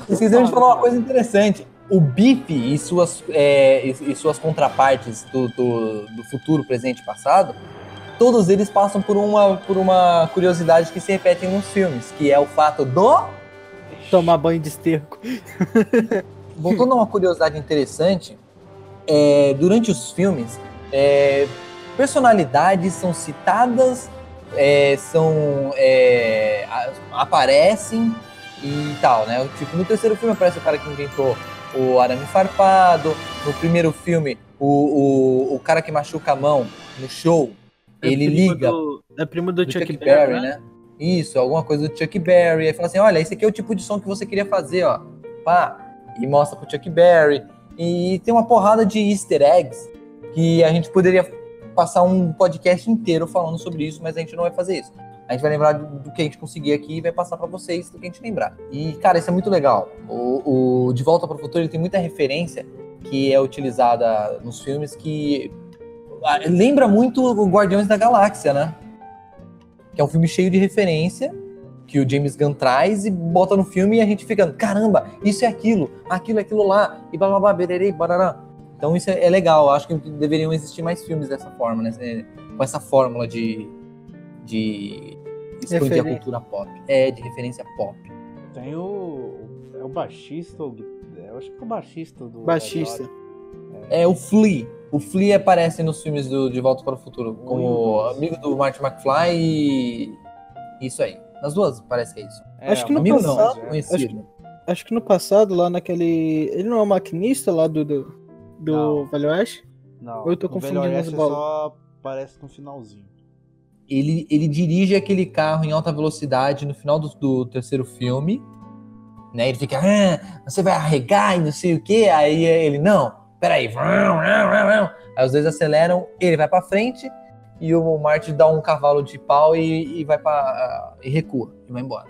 Esquecemos de falar uma coisa interessante. O Biff e suas, é, e, e suas contrapartes do, do, do futuro, presente e passado, todos eles passam por uma, por uma curiosidade que se repete nos filmes, que é o fato do. Tomar banho de esterco. Voltando a uma curiosidade interessante, é, durante os filmes, é, personalidades são citadas, é, são é, aparecem e tal, né? Tipo, no terceiro filme aparece o cara que inventou o arame farpado. No primeiro filme, o, o, o cara que machuca a mão no show, ele é primo liga Do, é primo do, do Chuck, Chuck, Berry, Berry, né? Isso, alguma coisa do Chuck Berry. Aí fala assim: olha, esse aqui é o tipo de som que você queria fazer, ó. Pá. E mostra pro Chuck Berry. E tem uma porrada de easter eggs que a gente poderia passar um podcast inteiro falando sobre isso, mas a gente não vai fazer isso. A gente vai lembrar do, que a gente conseguir aqui e vai passar pra vocês do que a gente lembrar. E, cara, isso é muito legal. O, o De Volta para o Futuro tem muita referência que é utilizada nos filmes que ah, lembra muito o Guardiões da Galáxia, né? que é um filme cheio de referência que o James Gunn traz e bota no filme e a gente fica, caramba, isso é aquilo, aquilo é aquilo lá, e blá blá blá, bererê, barará. Então isso é, é legal, eu acho que deveriam existir mais filmes dessa forma, né? É, Com essa fórmula de, de expandir a cultura pop. É, de referência pop. Tem o. É o baixista, o, eu acho que é o baixista do. Baixista. É o Flea. O Flea aparece nos filmes do De Volta para o Futuro, como Ui. amigo do Martin McFly e isso aí. Nas duas parece que é isso. É, Acho que no Amigo não, passado- conhecido. Acho que no passado, lá naquele. Ele não é o maquinista lá do. do, do Não. Velho Oeste? Não, Eu tô o confundindo Velho as Oeste bolas. só aparece no finalzinho. ele, ele dirige aquele carro em alta velocidade no final do, do terceiro filme. Né? Ele fica, ah, você vai arregar e não sei o que. Aí ele, não, peraí. Aí os dois aceleram, ele vai pra frente e o Marty dá um cavalo de pau e, e vai para e recua e vai embora.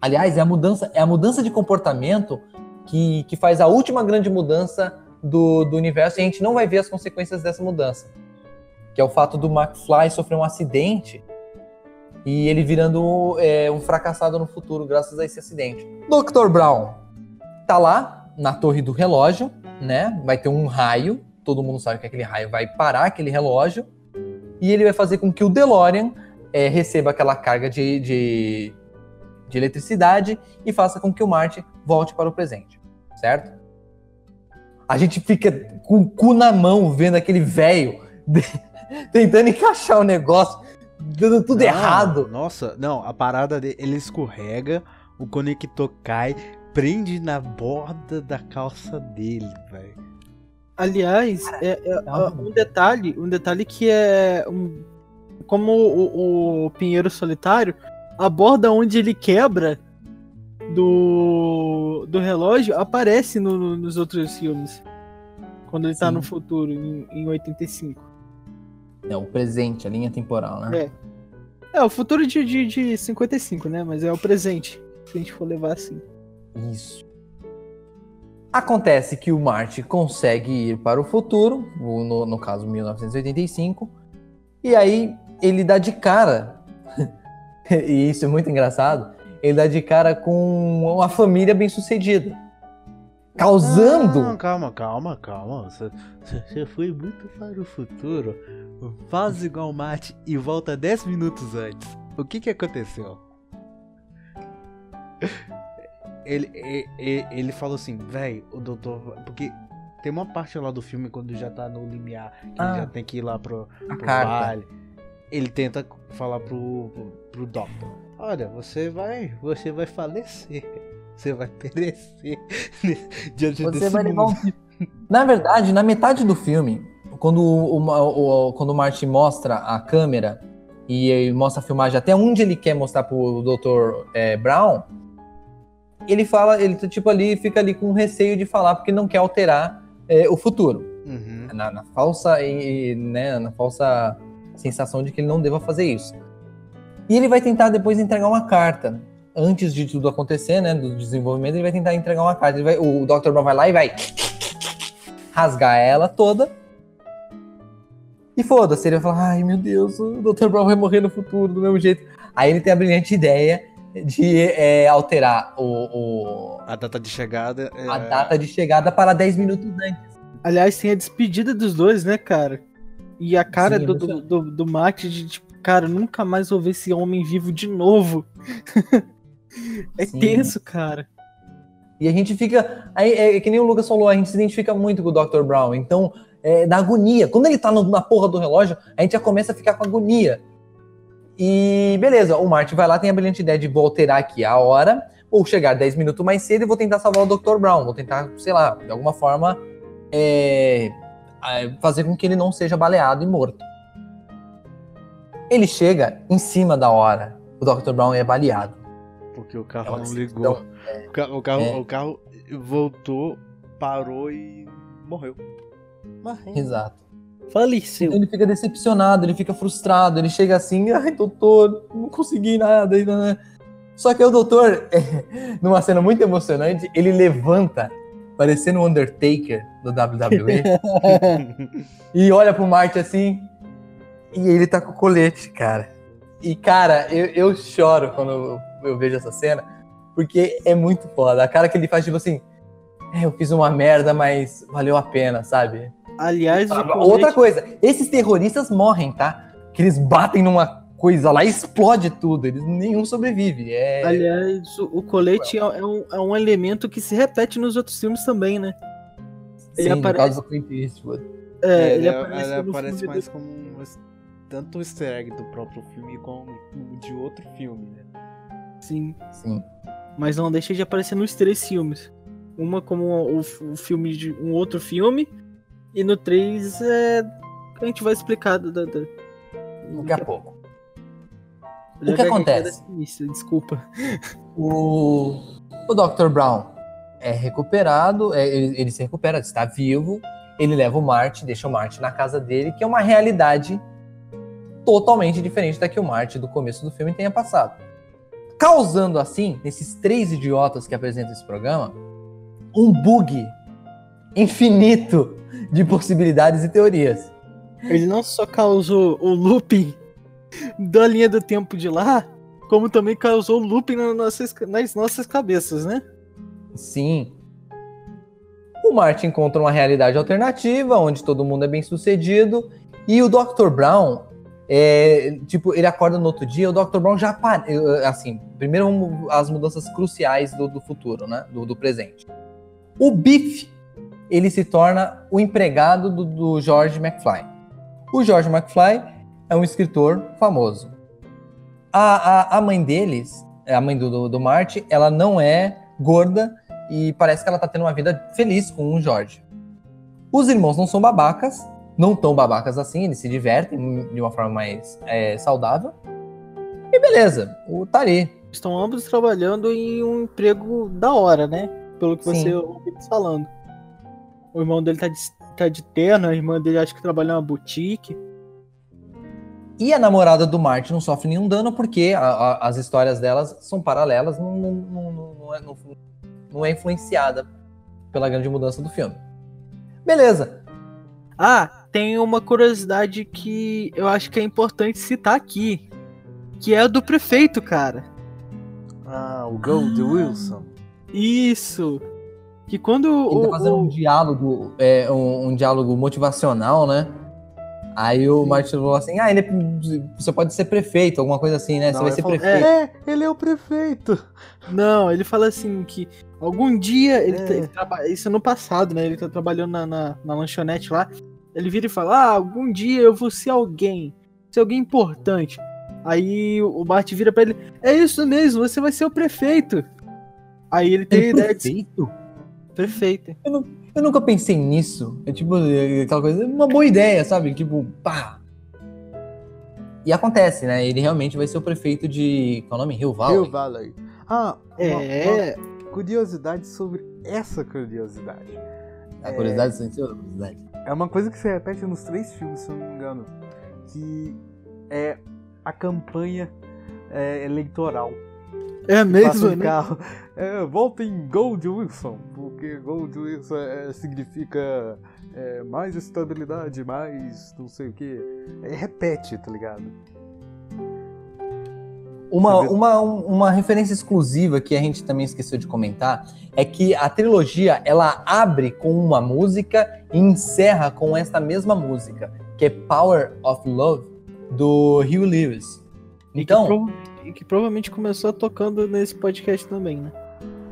Aliás, é a mudança, é a mudança de comportamento que, que faz a última grande mudança do, do universo e a gente não vai ver as consequências dessa mudança que é o fato do McFly sofrer um acidente e ele virando é, um fracassado no futuro graças a esse acidente. Dr. Brown tá lá na torre do relógio, né? Vai ter um raio, todo mundo sabe que aquele raio vai parar aquele relógio e ele vai fazer com que o DeLorean é, receba aquela carga de, de, de eletricidade e faça com que o Marty volte para o presente, certo? A gente fica com o cu na mão vendo aquele velho <laughs> tentando encaixar o negócio, dando tudo Não, errado. Nossa, não, a parada dele, ele escorrega, o conector cai, prende na borda da calça dele, velho. Aliás, é, é, Ah, um detalhe, um detalhe que é um- como o, o Pinheiro Solitário, a borda onde ele quebra do, do relógio aparece no- no- nos outros filmes. Quando ele tá Sim. no futuro, em, em 85. É o presente, a linha temporal, né? É. É, o futuro de, de, de 55, né? Mas é o presente, se a gente for levar assim. Isso. Acontece que o Marty consegue ir para o futuro, no, no caso 1985, e aí ele dá de cara, <laughs> e isso é muito engraçado, ele dá de cara com uma família bem sucedida, causando Não, calma, calma, calma. Você, você foi muito para o futuro. Faz igual o Mate e volta 10 minutos antes. O que que aconteceu? Ele, e- e- ele, falou assim, velho, o doutor. Porque tem uma parte lá do filme quando já tá no limiar, que Ah. ele já tem que ir lá pro, pro baile. Ele tenta falar pro, pro, pro Doctor: Olha, você vai. Você vai falecer. <laughs> Você vai perecer <laughs> diante Você desse vai levar mundo. um... Na verdade, na metade do filme, quando o, o, o- quando o Martin mostra a câmera e mostra a filmagem até onde ele quer mostrar pro Dr. é, Brown, ele fala, ele tá, tipo ali, fica ali com receio de falar porque não quer alterar é, o futuro. Uhum. Na, na falsa, e, né, na falsa sensação de que ele não deva fazer isso. E ele vai tentar depois entregar uma carta. Antes de tudo acontecer, né, do desenvolvimento, ele vai tentar entregar uma carta. Ele vai, o Dr. Brown vai lá e vai rasgar ela toda. E foda-se, ele vai falar, ai meu Deus, o Dr. Brown vai morrer no futuro do mesmo jeito. Aí ele tem a brilhante ideia de é, alterar o, o- A data de chegada é... a data de chegada para 10 minutos antes. Aliás, tem a despedida dos dois, né, cara? E a cara Sim, do, do, do, do Max de tipo, cara, nunca mais vou ver esse homem vivo de novo. <laughs> é Sim. tenso, cara. E a gente fica. Aí, é, que nem o Lucas falou, a gente se identifica muito com o Dr. Brown. Então, é, dá agonia. Quando ele tá no- na porra do relógio, a gente já começa a ficar com agonia. E beleza, o Martin vai lá, tem a brilhante ideia de vou alterar aqui a hora, ou chegar 10 minutos mais cedo e vou tentar salvar o Dr. Brown. Vou tentar, sei lá, de alguma forma, é, é, fazer com que ele não seja baleado e morto. Ele chega em cima da hora. O Dr. Brown é baleado. Porque o carro É não ligou. O, ca- o carro, É. o carro voltou, parou e morreu. Morreu. Exato. Faleceu. Então ele fica decepcionado, ele fica frustrado, ele chega assim, ai, doutor, não consegui nada. não, né?" Só que o doutor, <laughs> numa cena muito emocionante, ele levanta, parecendo o Undertaker do WWE, <laughs> e olha pro Marty assim, e ele tá com o colete, cara. E, cara, eu, eu choro quando eu, eu vejo essa cena, porque é muito foda. A cara que ele faz, tipo assim, é, eu fiz uma merda, mas valeu a pena, sabe? Aliás, o Ah, colete- Outra coisa, esses terroristas morrem, tá? Que eles batem numa coisa lá e explode tudo. Eles, nenhum sobrevive. É... aliás, o, o colete é, é um, é um elemento que se repete nos outros filmes também, né? ele Sim, aparece- caso do Clint Eastwood. É, É, ele ele aparece, ele aparece mais como um, tanto um easter egg do próprio filme como o de outro filme, né? Sim. Sim. Mas não deixa de aparecer nos três filmes. Uma como o, o filme de um outro filme. E no 3 é. A gente vai explicar da. da- da- Daqui a pouco. O que já acontece? início, desculpa. O, o Dr. Brown é recuperado, é, ele, ele se recupera, está vivo. Ele leva o Marty, deixa o Marty na casa dele, que é uma realidade totalmente diferente da que o Marty do começo do filme tenha passado. Causando assim, nesses três idiotas que apresentam esse programa, um bug infinito de possibilidades e teorias. Ele não só causou o looping da linha do tempo de lá, como também causou o looping nas nossas, nas nossas cabeças, né? Sim. O Martin encontra uma realidade alternativa, onde todo mundo é bem sucedido, e o Dr. Brown, é, tipo, ele acorda no outro dia, o Dr. Brown já para, assim, primeiro as mudanças cruciais do, do futuro, né, do, do presente. O Biff, ele se torna o empregado do, do George McFly. O George McFly é um escritor famoso. A, a, a mãe deles, a mãe do, do, do Marty, ela não é gorda e parece que ela tá tendo uma vida feliz com o Jorge. Os irmãos não são babacas, não tão babacas assim, eles se divertem de uma forma mais é, saudável. E beleza, o tá ali. Estão ambos trabalhando em um emprego da hora, né? Pelo que Sim. você ouviu falando. O irmão dele tá de, tá de terno, a irmã dele acho que trabalha numa boutique. E a namorada do Marty não sofre nenhum dano porque a- a- as histórias delas são paralelas, não, não, não, é, não- não é influenciada pela grande mudança do filme. Beleza, Ah, tem uma curiosidade que eu acho que é importante citar aqui. Que é a do prefeito, cara. Ah, o Gold Wilson. Isso. Que quando ele tá o, fazendo um o- diálogo, é, um, um diálogo motivacional, né? Aí o Martin falou assim: ah, ele é- você pode ser prefeito, alguma coisa assim, né? Não, você vai ele ser falou, prefeito. É, ele é o prefeito. Não, ele fala assim que algum dia ele, É. tá- ele isso no passado, né? Ele tá trabalhando na, na, na lanchonete lá. Ele vira e fala: Ah, algum dia eu vou ser alguém, ser alguém importante. Aí o Bart vira pra ele: É isso mesmo, você vai ser o prefeito. Aí ele tem é ideia de ser prefeito? prefeito. Eu nunca pensei nisso. É tipo é aquela coisa, uma boa ideia, sabe? Tipo, pá. E acontece, né? Ele realmente vai ser o prefeito de. Qual é o nome? Rio Valley. Hill Valley. Ah, uma- É, uma curiosidade sobre essa curiosidade. A curiosidade silenciosa, a curiosidade. É uma coisa que se repete nos três filmes, se eu não me engano. que é a campanha é, eleitoral. É mesmo, um né? carro. <laughs> É, votem Gold Wilson, porque Gold Wilson é, significa é, mais estabilidade, mais não sei o que. repete, tá ligado? Uma, uma, uma referência exclusiva que a gente também esqueceu de comentar é que a trilogia ela abre com uma música e encerra com esta mesma música, que é Power of Love, do Hugh Lewis. E que Então, prova- e que provavelmente começou tocando nesse podcast também, né?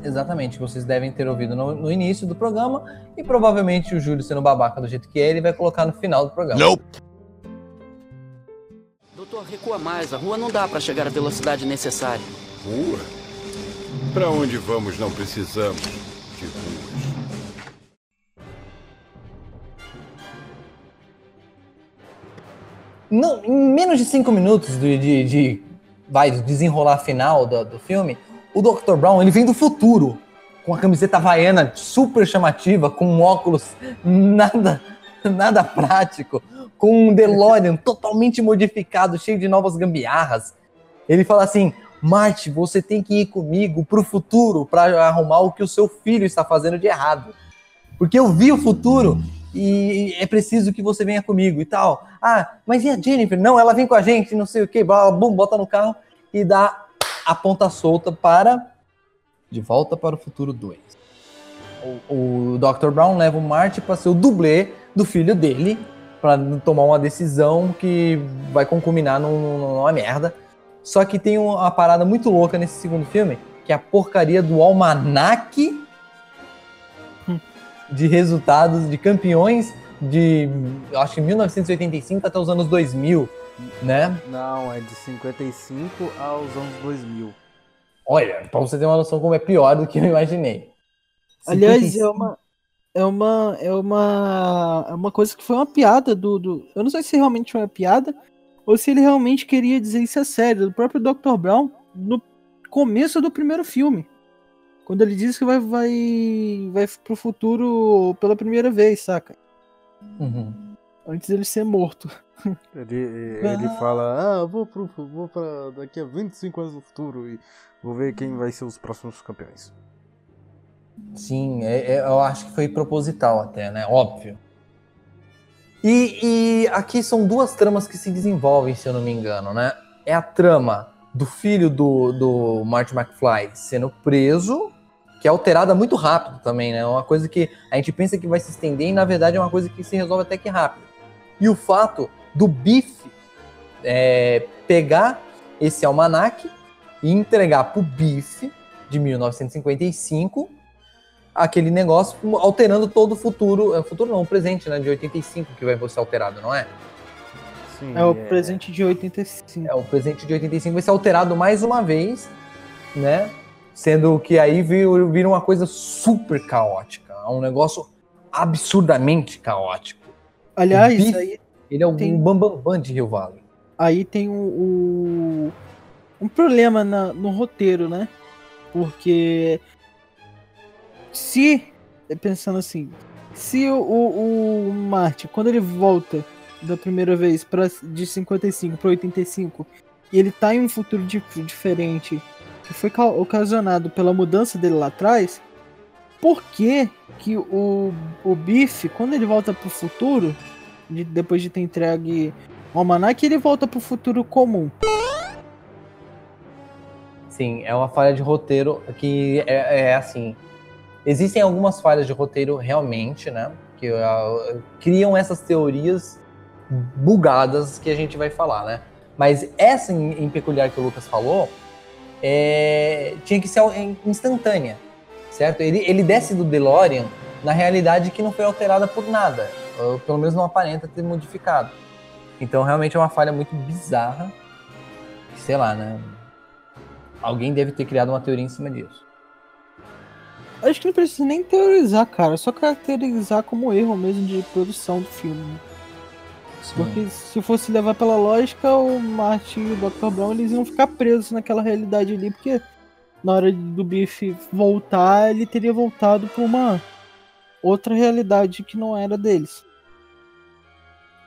exatamente, vocês devem ter ouvido no, no início do programa e provavelmente o Júlio sendo babaca do jeito que é, ele vai colocar no final do programa. Doutor, recua mais. A rua não dá pra chegar à velocidade necessária. Rua? Pra onde vamos não precisamos de ruas. Não, em menos de cinco minutos de, de, de- vai, do desenrolar final do, do filme, o Dr. Brown ele vem do futuro com a camiseta havaiana super chamativa, com um óculos nada, <laughs> nada prático, com um DeLorean totalmente modificado, cheio de novas gambiarras. Ele fala assim: Marty, você tem que ir comigo pro futuro para arrumar o que o seu filho está fazendo de errado. Porque eu vi o futuro e é preciso que você venha comigo e tal. Ah, mas e a Jennifer? Não, ela vem com a gente, não sei o que, bum, bota no carro e dá a ponta solta para De Volta para o Futuro 2. O, o Dr. Brown leva o Marty para ser o dublê do filho dele para tomar uma decisão que vai num- num- numa merda. Só que tem uma parada muito louca nesse segundo filme, que é a porcaria do almanaque de resultados de campeões de, eu acho que 1985 até os anos 2000, né? Não, é de 55 aos anos 2000. Olha, pra você ter uma noção como é pior do que eu imaginei. Aliás, 55 é uma. É uma, é uma, é uma coisa que foi uma piada do, do. Eu não sei se realmente foi uma piada ou se ele realmente queria dizer isso a sério. Do próprio Dr. Brown no começo do primeiro filme. Quando ele diz que vai, vai, vai pro futuro pela primeira vez, saca? Uhum. Antes dele ser morto. <laughs> Ele, ele fala, ah, vou, pro, vou pra daqui a 25 anos no futuro e vou ver quem vai ser os próximos campeões. Sim, é- é- eu acho que foi proposital até, né? Óbvio. E, e aqui são duas tramas que se desenvolvem, se eu não me engano, né? É a trama do filho do, do Marty McFly sendo preso, que é alterada muito rápido também, né? É uma coisa que a gente pensa que vai se estender e, na verdade, é uma coisa que se resolve até que rápido. E o fato do Biff é, pegar esse almanaque e entregar pro Biff, de 1955, aquele negócio alterando todo o futuro, é, futuro não, o presente, né, de 85 que vai ser alterado, não é? Sim, É o presente de 85. É, o presente de 85 vai ser alterado mais uma vez, né? Sendo que aí vira, vira uma coisa super caótica, um negócio absurdamente caótico. Aliás, Biff- aí, Ele é o Tem- bambambam bam, bam de Rio Valley. aí tem o, o- um problema na- no roteiro, né? Porque se pensando assim, se o, o, o Marty, quando ele volta da primeira vez de 55 para 85 e ele tá em um futuro di- diferente que foi ca- ocasionado pela mudança dele lá atrás, por que que o, o Biff, quando ele volta pro futuro, de- depois de ter entregue o Almanac, ele volta pro futuro comum? Sim, é uma falha de roteiro que é, é assim. Existem algumas falhas de roteiro realmente, né? Que ah, criam essas teorias bugadas que a gente vai falar, né? Mas essa em, em peculiar que o Lucas falou é, tinha que ser in- instantânea, certo? Ele, ele desce do DeLorean na realidade que não foi alterada por nada, ou pelo menos não aparenta ter modificado. Então realmente é uma falha muito bizarra, sei lá, né? Alguém deve ter criado uma teoria em cima disso. Acho que não precisa nem teorizar, cara. Só caracterizar como erro mesmo de produção do filme. né? Porque se fosse levar pela lógica, o Martin e o Dr. Brown eles iam ficar presos naquela realidade ali, porque na hora do Biff voltar, ele teria voltado pra uma outra realidade que não era deles.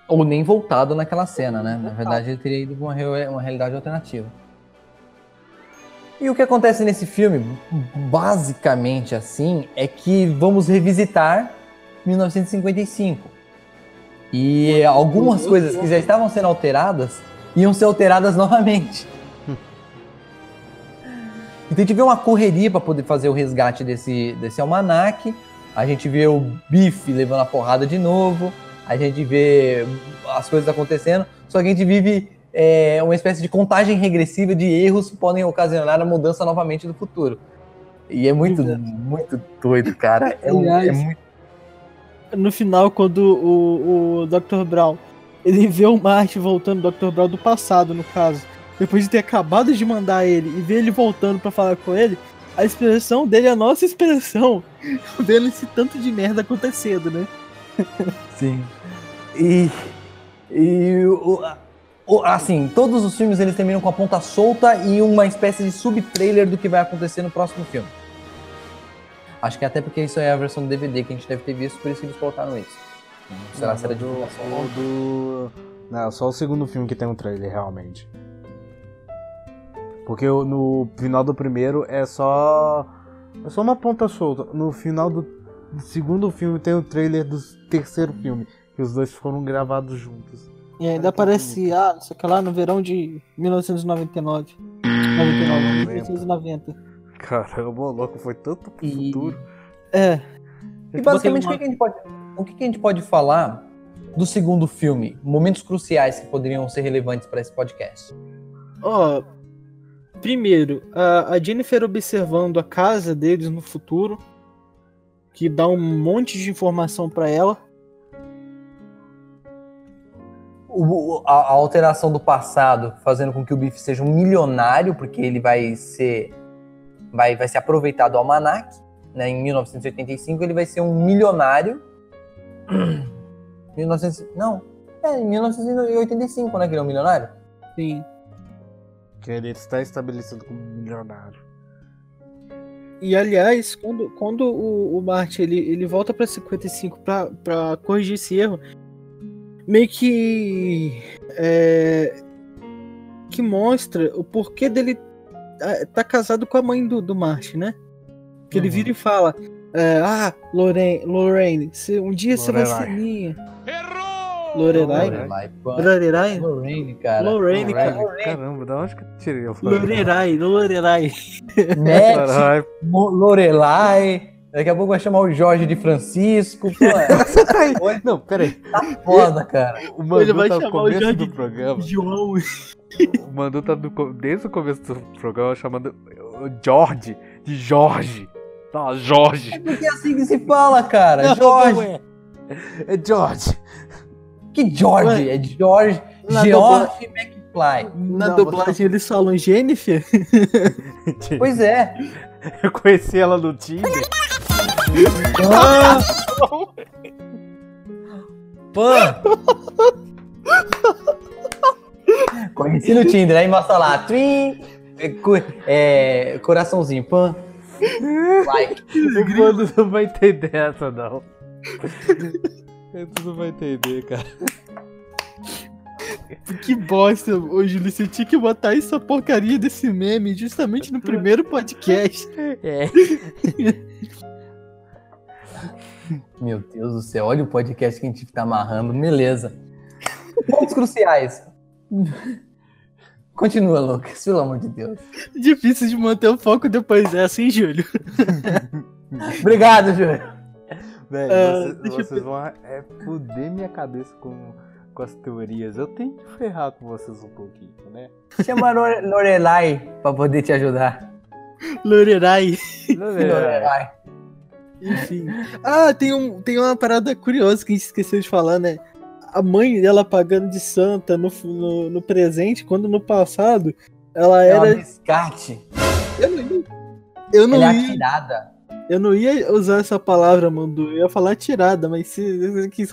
Ou nem voltado naquela cena, né? Na verdade, ele teria ido uma, re- uma realidade alternativa. E o que acontece nesse filme, basicamente assim, é que vamos revisitar 1955. E algumas coisas que já estavam sendo alteradas iam ser alteradas <laughs> novamente. Então a gente vê uma correria para poder fazer o resgate desse, desse almanac. A gente vê o Biff levando a porrada de novo. A gente vê as coisas acontecendo. Só que a gente vive é, uma espécie de contagem regressiva de erros que podem ocasionar a mudança novamente do futuro. E é muito, muito doido, cara. É, é Aliás, muito. No final, quando o, o Dr. Brown ele vê o Marty voltando, o Dr. Brown do passado, no caso, depois de ter acabado de mandar ele e ver ele voltando pra falar com ele, a expressão dele é a nossa expressão, <laughs> vendo esse tanto de merda acontecendo, né? Sim. E. E. o- assim, todos os filmes eles terminam com a ponta solta e uma espécie de sub-trailer do que vai acontecer no próximo filme. Acho que até porque isso é a versão do DVD que a gente deve ter visto, por isso que eles colocaram isso. Será se era do, divulgação? o do. Não, só o segundo filme que tem um trailer, realmente. Porque no final do primeiro é só. É só uma ponta solta. No final do segundo filme tem o trailer do terceiro filme. Que os dois foram gravados juntos. E ainda aparece, ah, não sei o que lá, no verão de 1999. 99, 1990. Caramba, o louco foi tanto pro E- futuro. É, E basicamente o que, a gente pode, o que, a gente pode falar do segundo filme? Momentos cruciais que poderiam ser relevantes para esse podcast. Ó, primeiro, a, a Jennifer observando a casa deles no futuro, que dá um monte de informação pra ela. O- a, a alteração do passado fazendo com que o Biff seja um milionário, porque ele vai ser vai, vai ser aproveitado do almanac, né? Em 1985 ele vai ser um milionário. <clears throat> 1900, não, é em 1985, né? Que ele é um milionário. Sim. Que ele está estabelecido como milionário. E aliás, quando, quando o, o Marty ele, ele volta pra 55 pra, pra corrigir esse erro, meio que. é, que mostra o porquê dele tá, tá casado com a mãe do, do Marty, né? Que ele Uhum. vira e fala: é, Ah, Lorraine, Lorraine um dia você vai ser Lorelai. minha. Lorelai? Lorelai. Lorelai? Lorraine, cara. Lorraine, cara. Caramba, da onde que eu tirei a Lorelai, Lorelai. Mo- Lorelai. Daqui a pouco vai chamar o Jorge de Francisco. Pô, <laughs> é Oi? Não, peraí. foda, cara. O Mandu Ele vai tá no chamar o começo Jorge do programa. João. O Mandu tá do desde o começo do programa chamando o George de Jorge. Tá, Jorge. Porque é assim que se fala, cara. Não, Jorge. não é. É George. Que George? Ué. É George. Na George McFly. Na Não, dublagem eles falam Jennifer. Pois é. <laughs> <laughs> Eu conheci ela no Tinder. Ah! Pan. Conheci no Tinder, aí mostra lá. Twin. é, co- coraçãozinho. Pan. Like. Mano não vai entender essa, não. Tu não vai entender, cara. Que bosta, ô Júlio, você tinha que botar essa porcaria desse meme justamente no primeiro podcast. É. <laughs> Meu Deus do céu, olha o podcast que a gente tá amarrando. Beleza. Pontos cruciais. Continua, Lucas, pelo amor de Deus. Difícil de manter o foco depois dessa, hein, Júlio? <laughs> Obrigado, Júlio. Velho, Ah, vocês, deixa eu vocês vão é, fuder minha cabeça com, com as teorias. Eu tenho que ferrar com vocês um pouquinho, né? Chama Lorelai pra poder te ajudar. Lorerai. É. Lorelai. Enfim. Ah, tem, um, tem uma parada curiosa que a gente esqueceu de falar, né? A mãe dela pagando de santa no, no, no presente, quando no passado ela É era. biscate. Eu não eu não Ela é ia, atirada. Eu não ia usar essa palavra, Mandu. Eu ia falar tirada, mas se se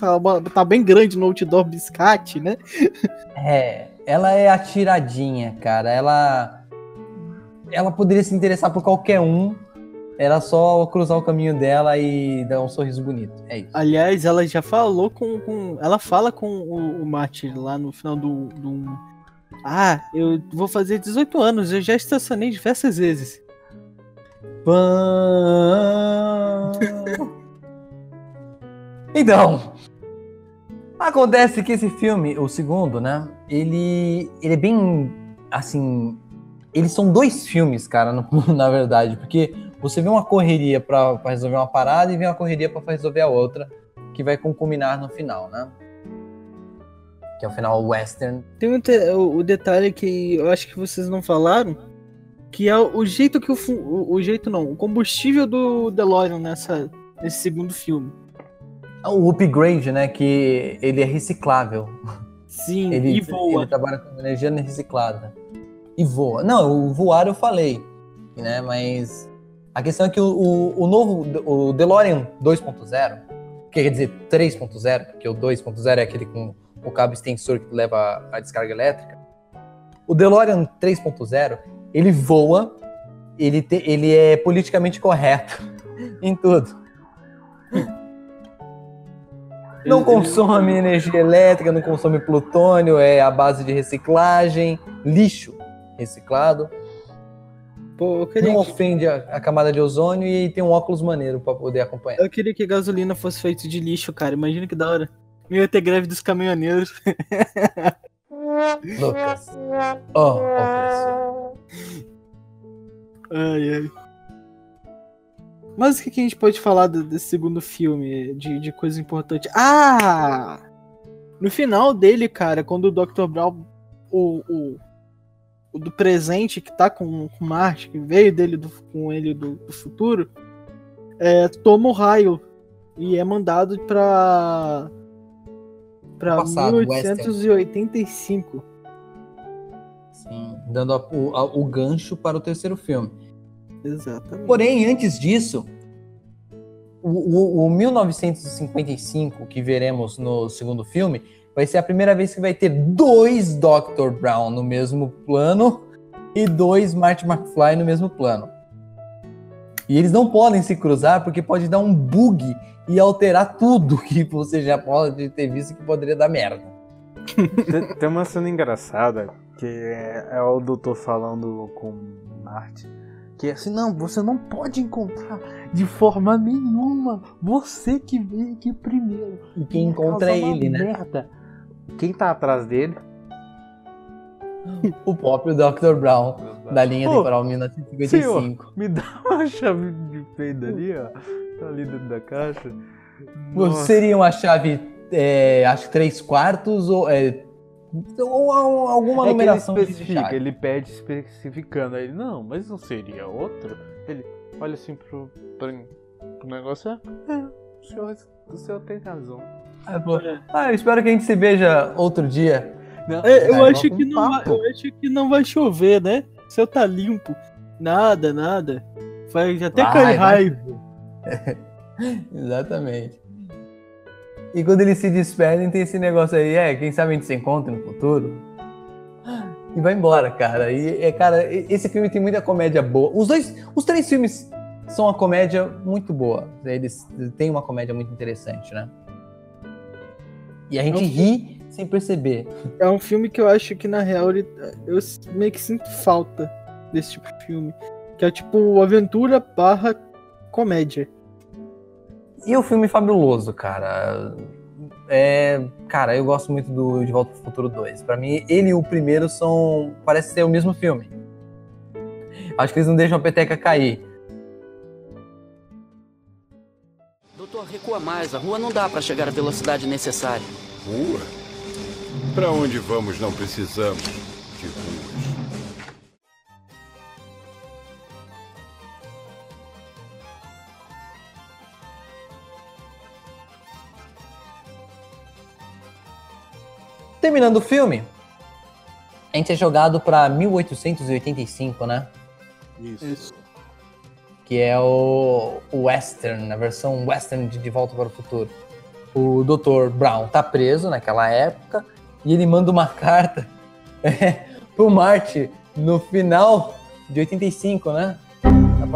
tá bem grande no outdoor biscate, né? É, ela é atiradinha, cara. Ela. Ela poderia se interessar por qualquer um. Era só cruzar o caminho dela e dar um sorriso bonito. É isso. Aliás, ela já falou com. com- ela fala com o, o Martin lá no final do, do. Ah, eu vou fazer 18 anos, eu já estacionei diversas vezes. Então, acontece que esse filme, o segundo, né? Ele, ele é bem assim. Eles são dois filmes, cara, no- <laughs> na verdade, porque você vê uma correria pra resolver uma parada e vê uma correria pra resolver a outra, que vai culminar no final, né? Que é o final western. Tem um o, o detalhe que eu acho que vocês não falaram, que é o, jeito que o, o, o jeito não, o combustível do DeLorean nessa, nesse segundo filme. O upgrade, né? Que ele é reciclável. Sim, Ele, e voa. ele trabalha com energia reciclada. E voa. Não, o voar eu falei, né? Mas a questão é que o, o, o novo, o DeLorean 2.0, que quer dizer 3.0, porque o 2.0 é aquele com o cabo extensor que leva a descarga elétrica. O DeLorean 3.0, ele voa, ele, te- ele é politicamente correto <laughs> em tudo. Não consome energia elétrica, não consome plutônio, é a base de reciclagem, lixo reciclado, Pô, eu queria, não ofende a, a camada de ozônio e tem um óculos maneiro pra poder acompanhar. eu queria que gasolina fosse feita de lixo, cara. Imagina que da hora. Não ia ter greve dos caminhoneiros. <laughs> Lucas. Ó, ó, opressor. Ai, ai. Mas o que, que a gente pode falar do- desse segundo filme de, de coisa importante? Ah! No final dele, cara, quando o Dr. Brown, o, o, o do presente que tá com, com Marte, que veio dele do- com ele do, do futuro, é, toma o raio e é mandado pra. Passado, 1885. Sim, dando a- o, a- o gancho para o terceiro filme. Exatamente. Porém, antes disso, o, o- o 1955 que veremos no segundo filme vai ser a primeira vez que vai ter dois Dr. Brown no mesmo plano e dois Marty McFly no mesmo plano. E eles não podem se cruzar porque pode dar um bug e alterar tudo que você já pode ter visto que poderia dar merda. Tem, uma cena engraçada que é, é o doutor falando com Marte. Que é assim, não, você não pode encontrar de forma nenhuma. Você que veio aqui primeiro. E quem encontra é ele, né? Merda. Quem tá atrás dele? O próprio Dr. Brown, da linha Pô, temporal 1955. Me dá uma chave de peido ali, ó. Tá ali dentro da caixa. Nossa. Seria uma chave, é, acho que 3 quartos ou, é, ou al- alguma É que ele numeração de especifica, chave. ele pede especificando. Aí ele, não, mas não seria outro? Ele olha assim pro, pro, pro negócio. É, é, o senhor, o senhor tem razão. Ah, pô, ah, eu espero que a gente se veja outro dia. Não, É, eu, acho que não vai, eu acho que não vai chover, né? O céu tá limpo. Nada, nada. Vai até Vai, cair raio. <laughs> Exatamente. E quando eles se despedem, tem esse negócio aí, é, quem sabe a gente se encontra no futuro. E vai embora, cara. E, é, cara, esse filme tem muita comédia boa. Os dois, os três filmes são uma comédia muito boa. Eles têm uma comédia muito interessante, né? E a gente ri sem perceber. É um filme que eu acho que, na real, ele- eu meio que sinto falta desse tipo de filme. Que é tipo aventura barra comédia. E o filme fabuloso, cara. É, cara, eu gosto muito do De Volta pro Futuro 2. Pra mim, ele e o primeiro são. Parece ser o mesmo filme. Acho que eles não deixam a peteca cair. Doutor, recua mais. A rua não dá pra chegar à velocidade necessária. Rua? Para onde vamos não precisamos de ruas. Terminando o filme, a gente é jogado pra 1885, né? Isso. que é o, o Western, a versão Western de De Volta para o Futuro. O Dr. Brown tá preso naquela época e ele manda uma carta <laughs> é, pro Marty no final de 85, né?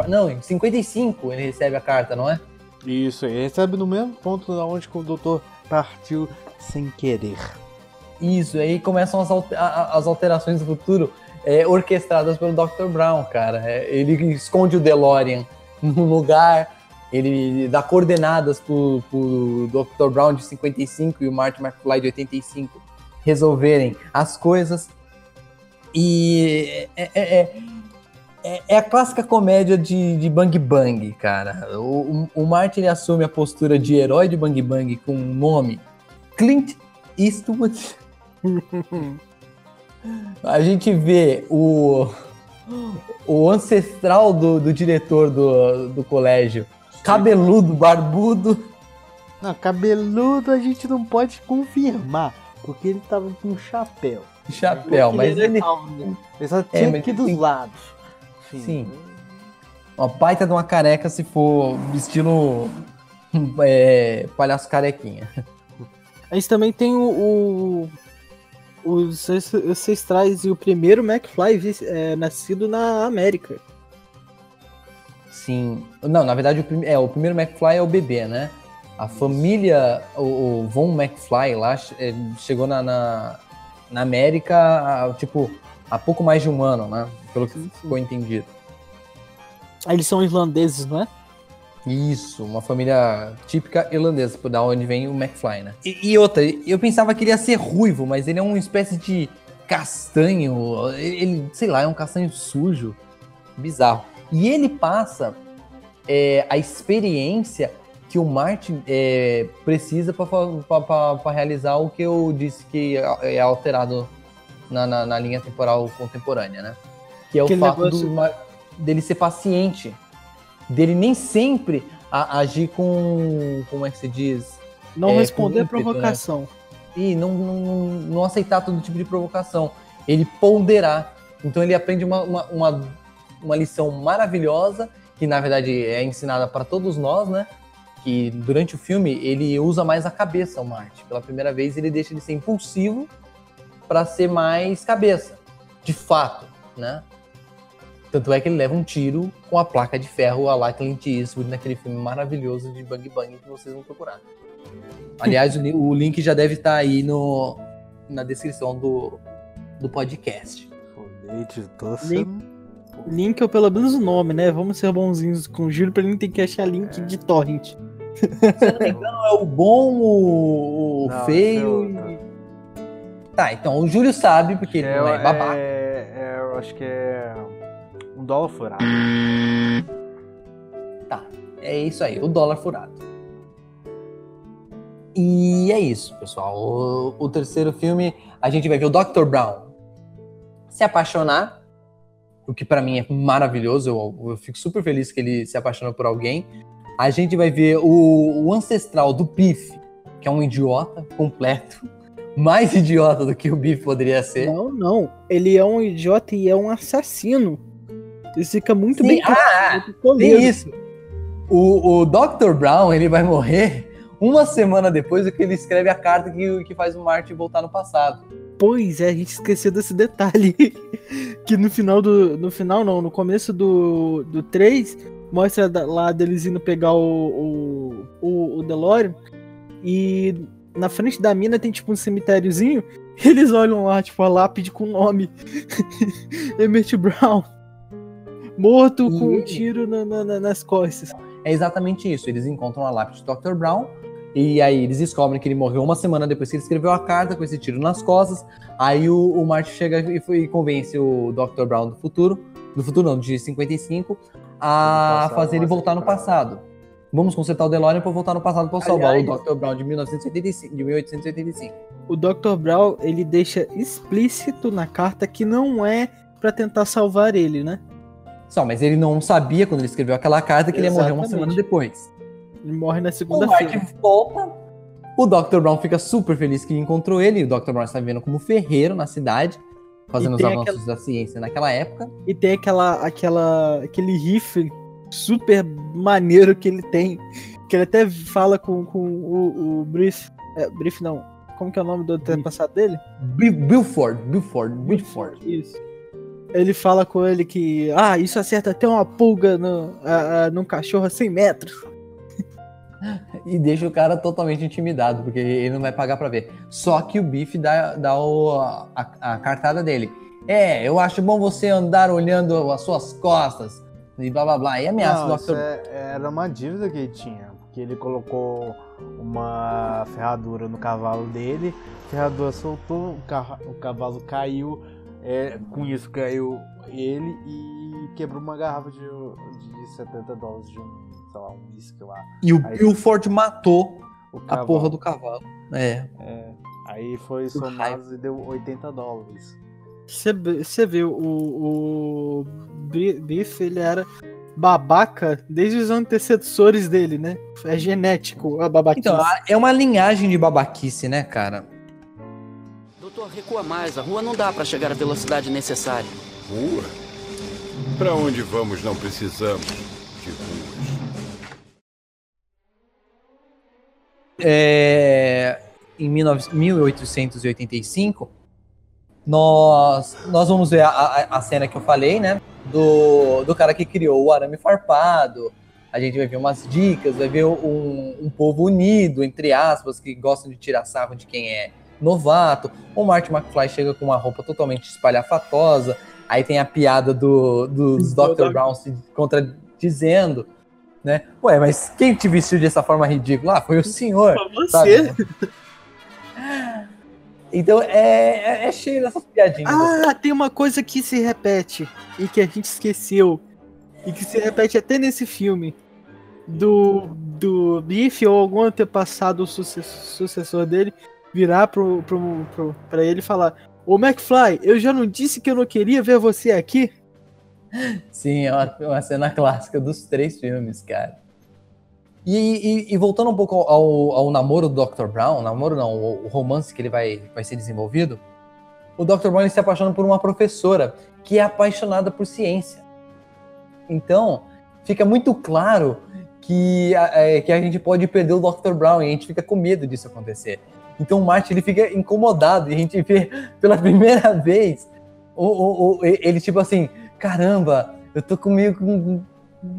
Não, em 55 ele recebe a carta, não é? Isso, ele recebe no mesmo ponto da onde o doutor partiu sem querer. Isso, aí começam as, alter- as alterações do futuro é, orquestradas pelo Dr. Brown, cara. É, ele esconde o DeLorean <laughs> num lugar, ele dá coordenadas pro, pro Dr. Brown de 55 e o Marty McFly de 85 resolverem as coisas. E é, é- é- é- é a clássica comédia de, de Bang Bang, cara. O, o, o Marty ele assume a postura de herói de Bang Bang com o nome Clint Eastwood. <laughs> A gente vê o, o ancestral do, do diretor do, do colégio, cabeludo, barbudo. Não, cabeludo a gente não pode confirmar, porque ele tava com um chapéu. Chapéu, mas é ele. né? Ele só tinha mas aqui dos tem- lados. Sim. Uma baita de uma careca se for estilo é, palhaço carequinha. A gente também tem o, o- os ances- ancestrais e o primeiro McFly é, nascido na América. Sim. Não, na verdade, o, prim- é, o primeiro McFly é o bebê, né? A família, o, o Von McFly lá, é, chegou na, na, na América, tipo, há pouco mais de um ano, né? Pelo que Sim, sim. ficou entendido. Ah, Eles são irlandeses, não é? Isso, uma família típica irlandesa, por da onde vem o McFly, né? E, e outra, eu pensava que ele ia ser ruivo, mas ele é uma espécie de castanho, ele, sei lá, é um castanho sujo, bizarro. E ele passa é, a experiência que o Martin é, precisa para realizar o que eu disse que é alterado na, na- na linha temporal contemporânea, né? Que é o Aquele fato negócio- do dele ser paciente, dele nem sempre a- agir com, como é que se diz? Não É, responder ímpeto, provocação. e não, não, não aceitar todo tipo de provocação. Ele ponderar. Então ele aprende uma, uma, uma, uma lição maravilhosa, que na verdade é ensinada para todos nós, né? Que durante o filme ele usa mais a cabeça, o Marte. Pela primeira vez ele deixa de ser impulsivo para ser mais cabeça. De fato, né? Tanto é que ele leva um tiro com a placa de ferro a lá Clint Eastwood naquele filme maravilhoso de Bang Bang que vocês vão procurar. Aliás, o, li- o link já deve estar aí no, na descrição do, do podcast. Doce. Nem- Link ou pelo menos o nome, né? Vamos ser bonzinhos com o Júlio pra ele não ter que achar link de torrent. Se não me engano, é o bom, o, o Não, feio. é e- Tá, então o Júlio sabe, porque ele não é babaca. é, é, eu acho que é um dólar furado. É isso aí, o dólar furado. E é isso, pessoal. O, o terceiro filme, a gente vai ver o Dr. Brown se apaixonar, o que pra mim é maravilhoso. Eu, eu fico super feliz que ele se apaixonou por alguém. A gente vai ver o, o ancestral do Biff, que é um idiota completo, <laughs> mais idiota do que o Biff poderia ser. Não, não. Ele é um idiota e é um assassino. Isso fica muito Sim, bem ah, Tem lembro. isso. O, o Dr. Brown, ele vai morrer <laughs> uma semana depois do que ele escreve a carta que, que faz o Martin voltar no passado. Pois é, a gente esqueceu desse detalhe. <laughs> que no final do. No final não, no começo do, do 3, mostra lá deles indo pegar o, o, o, o DeLorean. E na frente da mina tem tipo um cemitériozinho. <laughs> Eles olham lá, tipo, a lápide com o nome. <laughs> Emmett Brown. Morto com um E- tiro na- na- na- nas costas. É exatamente isso. Eles encontram a lápide do Dr. Brown. E aí eles descobrem que ele morreu uma semana depois que ele escreveu a carta com esse tiro nas costas. Aí o, o Martin chega e, e convence o Dr. Brown do futuro, do futuro não, de 55, a fazer ele voltar no passado. Vamos consertar o DeLorean para voltar no passado para salvar o Dr. Brown de 1985, de 1885. O Dr. Brown, ele deixa explícito na carta que não é pra tentar salvar ele, né? Só, mas ele não sabia quando ele escreveu aquela carta que ele ia morrer uma Exatamente. semana depois. Ele morre na O segunda-feira. Mark volta. O Dr. Brown fica super feliz que encontrou ele. E o Dr. Brown está vivendo como ferreiro na cidade, fazendo os avanços da ciência naquela época. E tem aquela, aquela, aquele rifle super maneiro que ele tem. Que ele até fala com, com o, o Brief. É, Brief não. Como que é o nome do antepassado dele? Bilford, Bilford, Bilford. Isso. Ele fala com ele que, ah, isso acerta até uma pulga no, a, a, num cachorro a 100 metros. E deixa o cara totalmente intimidado, porque ele não vai pagar pra ver. Só que o Biff dá, dá o, a, a cartada dele. É, eu acho bom você andar olhando as suas costas. E blá blá blá. E ameaça Não, o Dr. é- era uma dívida que ele tinha. Porque ele colocou uma ferradura no cavalo dele, a ferradura soltou, o, carro- o cavalo caiu, é, com isso caiu ele e quebrou uma garrafa de, de 70 dólares de um, sei lá, um lá. E o Aí- Bilford matou O a porra do cavalo. É. é, aí foi somado e deu 80 dólares. Você vê, o, o Bi- Biff, ele era babaca desde os antecessores dele, né? É genético a babaquice. Então, a- é uma linhagem de babaquice, né, cara? Doutor, recua mais. A rua não dá pra chegar à velocidade necessária. Rua? Pra onde vamos não precisamos É, em 19 1885, nós, nós vamos ver a, a, a cena que eu falei, né? Do, do cara que criou o arame farpado. A gente vai ver umas dicas, vai ver um, um povo unido, entre aspas, que gostam de tirar sarro de quem é novato. O Marty McFly chega com uma roupa totalmente espalhafatosa. Aí tem a piada do, dos Do Dr. Dr. Brown se contradizendo, né? Ué, mas quem te vestiu dessa forma ridícula? Ah, foi o senhor. Pra você. sabe? Então é, é, é cheio dessas piadinhas. Ah, tem uma coisa que se repete e que a gente esqueceu. E que se repete até nesse filme. Do, do Biff ou algum antepassado suce- sucessor dele virar pro, pro, pro, pra ele e falar: Ô McFly, eu já não disse que eu não queria ver você aqui? Sim, é uma, uma cena clássica dos três filmes, cara. E, e- e voltando um pouco ao, ao namoro do Dr. Brown, namoro não, o, o romance que ele vai, vai ser desenvolvido, o Dr. Brown se apaixona por uma professora que é apaixonada por ciência. Então, fica muito claro que a, é, que a gente pode perder o Dr. Brown e a gente fica com medo disso acontecer. Então o Martin ele fica incomodado e a gente vê pela <laughs> primeira vez o, o, o- ele tipo assim, caramba, eu tô comigo, com-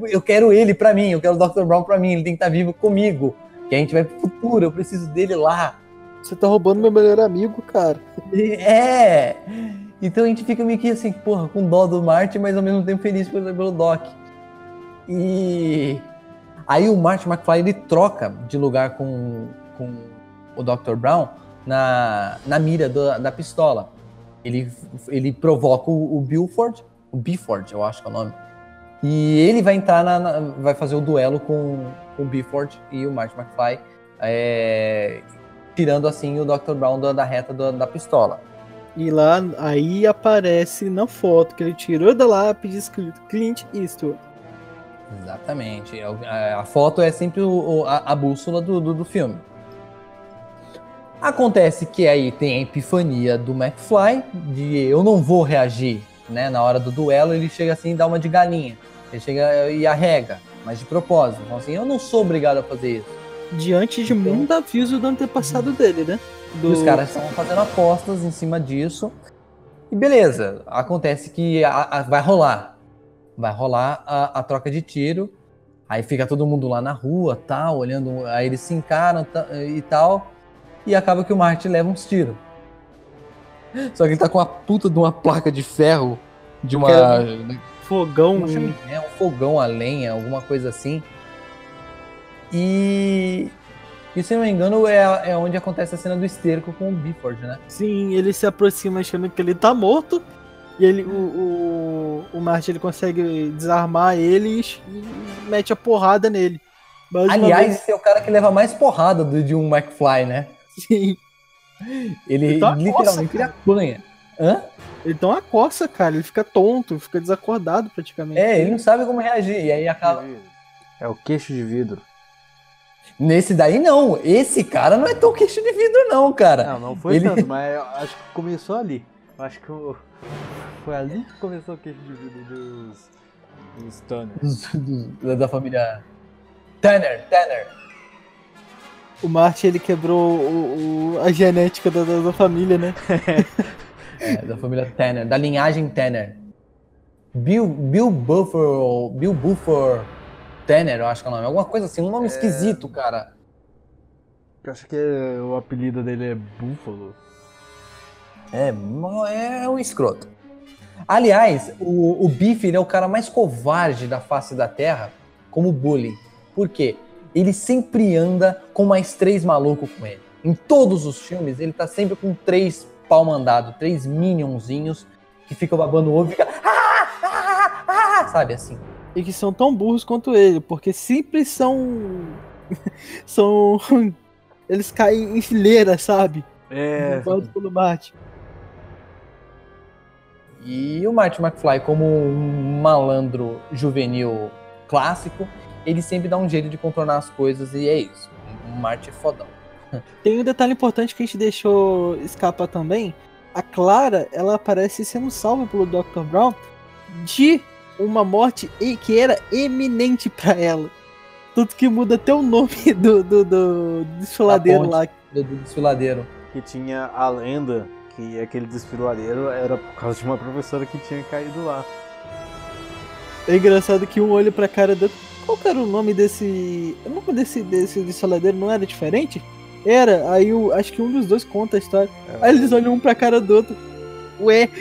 eu quero ele pra mim, eu quero o Dr. Brown pra mim, ele tem que estar vivo comigo. Que a gente vai pro futuro, eu preciso dele lá. Você tá roubando meu melhor amigo, cara. <laughs> É! Então a gente fica meio que assim, porra, com dó do Martin, mas ao mesmo tempo feliz pelo, pelo Doc. E aí o Martin McFly ele troca de lugar com, com o Dr. Brown na, na mira do- da pistola. Ele, ele provoca o, o o Biford, eu acho que é o nome. E ele vai entrar na, na- vai fazer o duelo com, com o Biford e o Martin McFly, é, tirando assim o Dr. Brown da, da reta da- da pistola. E lá, aí aparece na foto que ele tirou da lápide escrito Clint Eastwood. Exatamente. É o- A, a foto é sempre o- a, a bússola do, do, do filme. Acontece que aí tem a epifania do McFly, de eu não vou reagir, né? Na hora do duelo, ele chega assim e dá uma de galinha. Ele chega e arrega, mas de propósito. Então, assim, eu não sou obrigado a fazer isso. Diante de Então- muito aviso do antepassado dele, né? Do... os caras estão fazendo apostas em cima disso. E beleza, acontece que a- a- vai rolar. Vai rolar a, a troca de tiro. Aí fica todo mundo lá na rua, tal, olhando. Aí eles se encaram e tal. E acaba que o Martin leva uns tiros. Só que ele tá com uma puta de uma placa de ferro. De uma. fogão. Uma chaminé, um fogão a lenha, alguma coisa assim. E. E se eu não me engano, é, é onde acontece a cena do esterco com o Bifford, né? Sim, ele se aproxima achando que ele tá morto. E ele, o, o, o Martin ele consegue desarmar ele e, e mete a porrada nele. Aliás, vez, esse é o cara que leva mais porrada do, de um McFly, né? sim. Ele tá uma literalmente coça, ele apanha. Hã? Ele dá uma coça, cara. Ele fica tonto, fica desacordado praticamente. É, ele não sabe como reagir. E aí acaba. É o queixo de vidro. Nesse daí, não. Esse cara não é tão queixo de vidro, não, cara. Não, não foi Ele- tanto, <laughs> mas eu acho que começou ali. Eu acho que o- foi ali que começou o queixo de vidro dos, dos Tanner. Da família. Tanner, Tanner. O Martin ele quebrou o, o- a genética da, da- da família, né? <laughs> É, da família Tanner, da linhagem Tanner. Bill, Bill Buffer, Bill Buffer Tanner, eu acho que é o nome. Alguma coisa assim, um nome esquisito, cara. Eu acho que é- o apelido dele é Búfalo. É, é um escroto. Aliás, o, o Biff é o cara mais covarde da face da Terra como bully. Por quê? Ele sempre anda com mais três malucos com ele. Em todos os filmes, ele tá sempre com três pau mandado, três minionzinhos que ficam babando o ovo e fica. "Ah, ah, ah", sabe assim? E que são tão burros quanto ele, porque sempre são. <laughs> são. <laughs> Eles caem em fileira, sabe? É. Pelo Marte. E o Marty McFly, como um malandro juvenil clássico, ele sempre dá um jeito de contornar as coisas e é isso. O Marty é fodão. Tem um detalhe importante que a gente deixou escapar também. A Clara, ela aparece sendo salva pelo Dr. Brown de uma morte que era eminente pra ela. Tanto que muda até o nome <laughs> do, do, do desfiladeiro ponte. lá. Do, do desfiladeiro. Que tinha a lenda que aquele desfiladeiro era por causa de uma professora que tinha caído lá. É engraçado que um olha pra cara do. Qual que era o nome desse. O nome desse, desse desfiladeiro não era diferente? Era, aí o, acho que um dos dois conta a história. Aí eles olham um pra cara do outro. Ué, <laughs>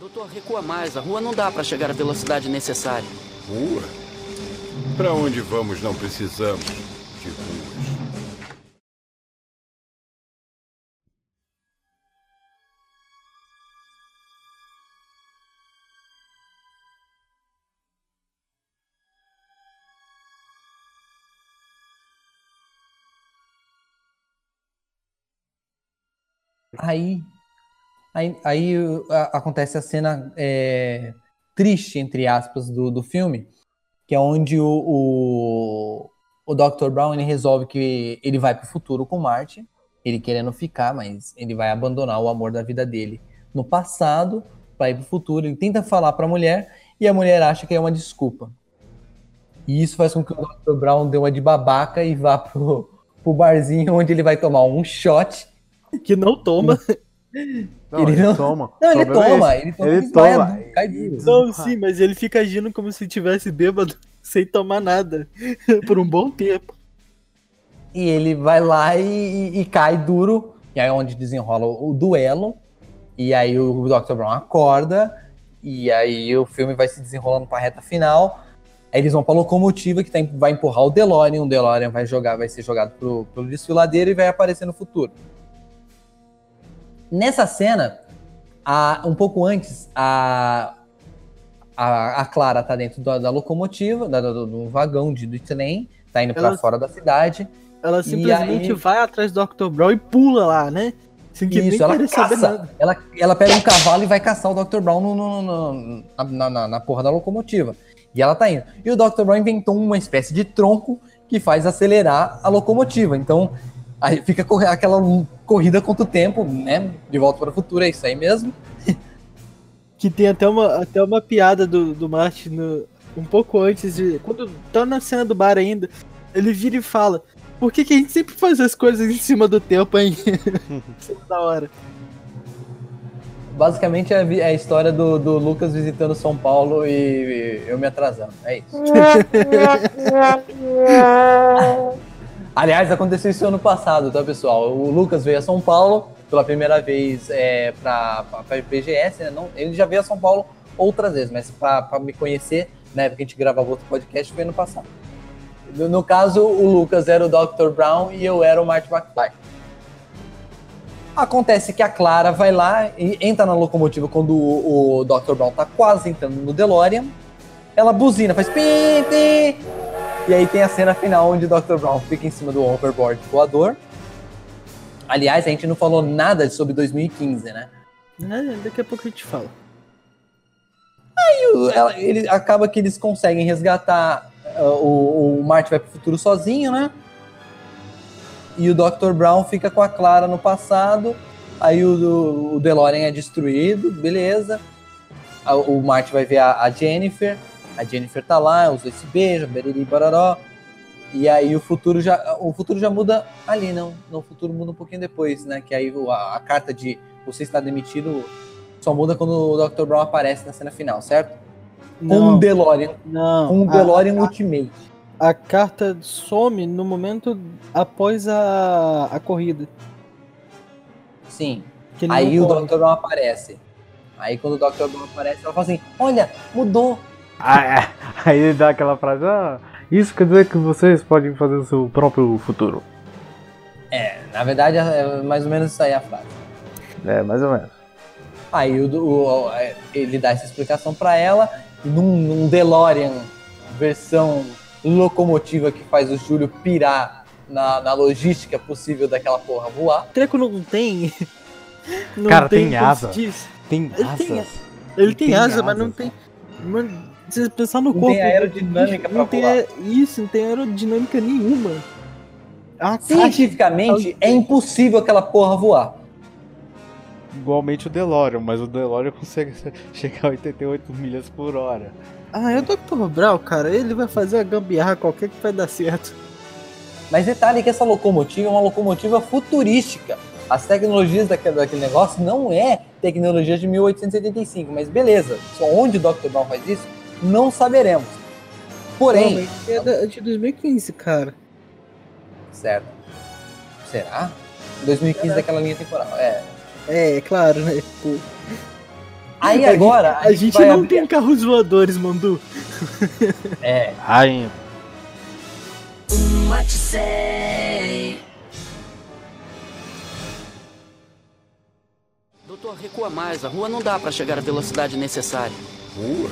Doutor, recua mais. A rua não dá pra chegar à velocidade necessária. Rua? Para onde vamos não precisamos Aí, aí, aí a- acontece a cena é, triste, entre aspas, do, do filme, que é onde o, o, o Dr. Brown ele resolve que ele vai pro futuro com Marty, ele querendo ficar, mas ele vai abandonar o amor da vida dele no passado para ir pro futuro. Ele tenta falar pra mulher e a mulher acha que é uma desculpa. E isso faz com que o Dr. Brown dê uma de babaca e vá pro, pro barzinho onde ele vai tomar um shot. Que não toma. Não, Ele ele, não- toma. Não, ele é toma, esse. ele toma, Ele toma. cai. Não, sim, mas ele fica agindo como se tivesse bêbado <laughs> sem tomar nada. <laughs> Por um bom tempo. E ele vai lá e, e- e cai duro. E aí é onde desenrola o, o duelo. E aí o Dr. Brown acorda. E aí o filme vai se desenrolando pra reta final. Aí eles vão pra locomotiva que tá, vai empurrar o DeLorean. O DeLorean vai jogar, vai ser jogado pro, pelo desfiladeiro e vai aparecer no futuro. Nessa cena, a- um pouco antes, a, a, a Clara tá dentro da, da locomotiva, da- do, do vagão de, do trem, tá indo pra Ela- fora da cidade. Ela simplesmente aí- vai atrás do Dr. Brown e pula lá, né? Sem que Isso, ela caça. Ela, ela pega um cavalo e vai caçar o Dr. Brown no- no- no- na, na- na porra da locomotiva. E ela tá indo. E o Dr. Brown inventou uma espécie de tronco que faz acelerar a locomotiva. Então, aí fica aquela corrida contra o tempo, né? De volta para o futuro, é isso aí mesmo. Que tem até uma, até uma piada do, do Martin no- um pouco antes de. Quando tá na cena do bar ainda, ele vira e fala: Por que, que a gente sempre faz as coisas em cima do tempo, hein? <laughs> É da hora. Basicamente é é a história do, do Lucas visitando São Paulo e, e eu me atrasando. É isso. <laughs> <laughs> Aliás, aconteceu isso ano passado, tá, pessoal? O Lucas veio a São Paulo pela primeira vez é, para a IPGS, né? Não, ele já veio a São Paulo outras vezes, mas para me conhecer, na época que a gente gravava outro podcast, foi ano passado. No, no caso, o Lucas era o Dr. Brown e eu era o Marty McFly. Acontece que a Clara vai lá e entra na locomotiva quando o, o Dr. Brown tá quase entrando no DeLorean. Ela buzina, faz pi, pi. E aí tem a cena final onde o Dr. Brown fica em cima do overboard voador. Aliás, a gente não falou nada sobre 2015, né? É, daqui a pouco a gente fala. O- ela- ele, acaba que eles conseguem resgatar ah, o, o Marty vai pro futuro sozinho, né? E o Dr. Brown fica com a Clara no passado. Aí o, o DeLorean é destruído, beleza. O Marty vai ver a, a Jennifer. A Jennifer tá lá, os dois se beijam, beriri bararó. E aí o futuro já o futuro já muda ali, não. não o futuro muda um pouquinho depois, né? Que aí a, a carta de você está demitido só muda quando o Dr. Brown aparece na cena final, certo? Com um Não, DeLorean, não. um a- DeLorean Ultimate. A, carta some no momento após a, a corrida. Sim. Aí não o corre. Dr. Brown aparece. Aí quando o Dr. Brown aparece, ela fala assim: Olha, mudou. Ah, é. <laughs> Aí ele dá aquela frase, ah, isso quer dizer que vocês podem fazer o seu próprio futuro. Na verdade, é mais ou menos isso aí a frase. É, mais ou menos. Aí o, o- o- é, ele dá essa explicação pra ela, e num, num DeLorean versão locomotiva que faz o Júlio pirar na, na logística possível daquela porra voar. O treco não tem. não Cara, tem como asa. Tem Ele tem. Ele tem, Tem asa, mas não tem. Mano, se você pensar no Não corpo. tem aerodinâmica não pra tem voar. a- Isso, não tem aerodinâmica nenhuma. A caixa- Cientificamente, é impossível aquela porra voar. Igualmente o DeLorean, mas o DeLorean <laughs> consegue chegar a 88 milhas por hora. Ah, é o Dr. Brown, cara. Ele vai fazer a gambiarra qualquer que vai dar certo. Mas detalhe que essa locomotiva é uma locomotiva futurística. As tecnologias daquele, daquele negócio não é tecnologia de 1885, mas beleza. Só onde o Dr. Brown faz isso, não saberemos. Porém, é da- de 2015, cara. certo. Será? 2015 daquela linha temporal. É. É, claro, né? Pô. Aí A agora A gente não abrir- tem carros voadores, Mandu. É. Ainda. What you say? Doutor, recua mais. A rua não dá pra chegar à velocidade necessária. Rua?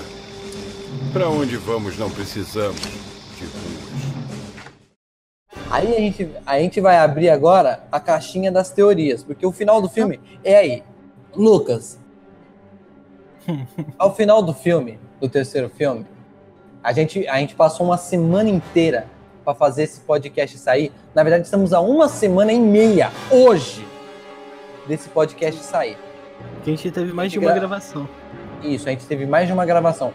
Pra onde vamos não precisamos de ruas. Aí a gente, a gente vai abrir agora a caixinha das teorias, porque o final do filme é aí. Lucas, <laughs> ao final do filme, do terceiro filme, a gente, a gente passou uma semana inteira para fazer esse podcast sair. Na verdade, estamos a uma semana e meia hoje desse podcast sair. Que a gente teve mais de Gra- uma gravação. Isso, a gente teve mais de uma gravação.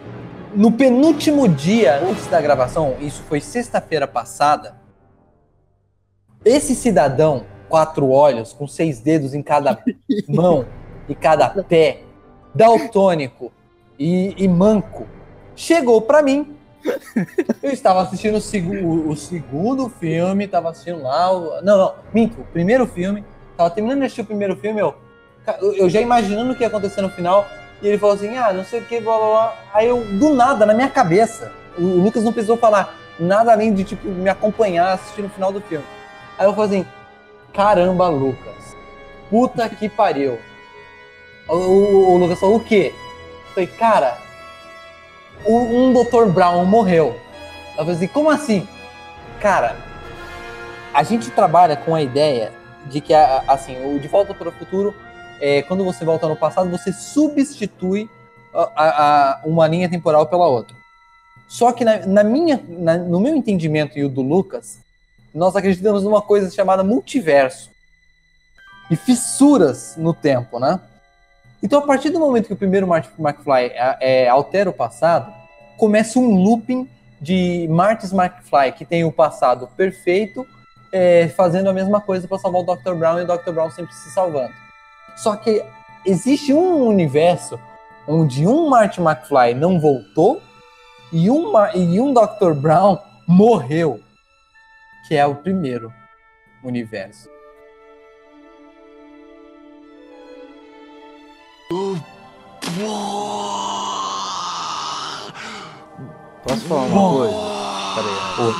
No penúltimo dia antes da gravação, isso foi sexta-feira passada, esse cidadão, quatro olhos, com seis dedos em cada <laughs> mão e cada pé, daltônico e, e manco, chegou pra mim. Eu estava assistindo o, segu- o- segundo filme, estava assistindo lá. o- não, não, minto, o primeiro filme. Tava terminando de assistir o primeiro filme, eu eu já imaginando o que ia acontecer no final. E ele falou assim: ah, não sei o que, blá blá blá. Aí eu, do nada, na minha cabeça, o, Lucas não precisou falar nada além de, tipo, me acompanhar assistindo o final do filme. Aí eu falei assim: caramba, Lucas, puta que pariu. O, o- o Lucas falou: o quê? Eu falei, cara, o- um Dr. Brown morreu. Eu falei assim: como assim? Cara, a gente trabalha com a ideia de que, assim, o De Volta para o Futuro é, quando você volta no passado, você substitui a- a- uma linha temporal pela outra. Só que na, na minha, na- no meu entendimento e o do Lucas, nós acreditamos numa coisa chamada multiverso e fissuras no tempo, né? Então, a partir do momento que o primeiro Marty McFly é, é, altera o passado, começa um looping de Marty's McFly, que tem o passado perfeito, é, fazendo a mesma coisa para salvar o Dr. Brown e o Dr. Brown sempre se salvando. Só que existe um universo onde um Marty McFly não voltou e um, Ma- e um Dr. Brown <laughs> morreu, que é o primeiro universo. Posso falar uma coisa? Pera aí.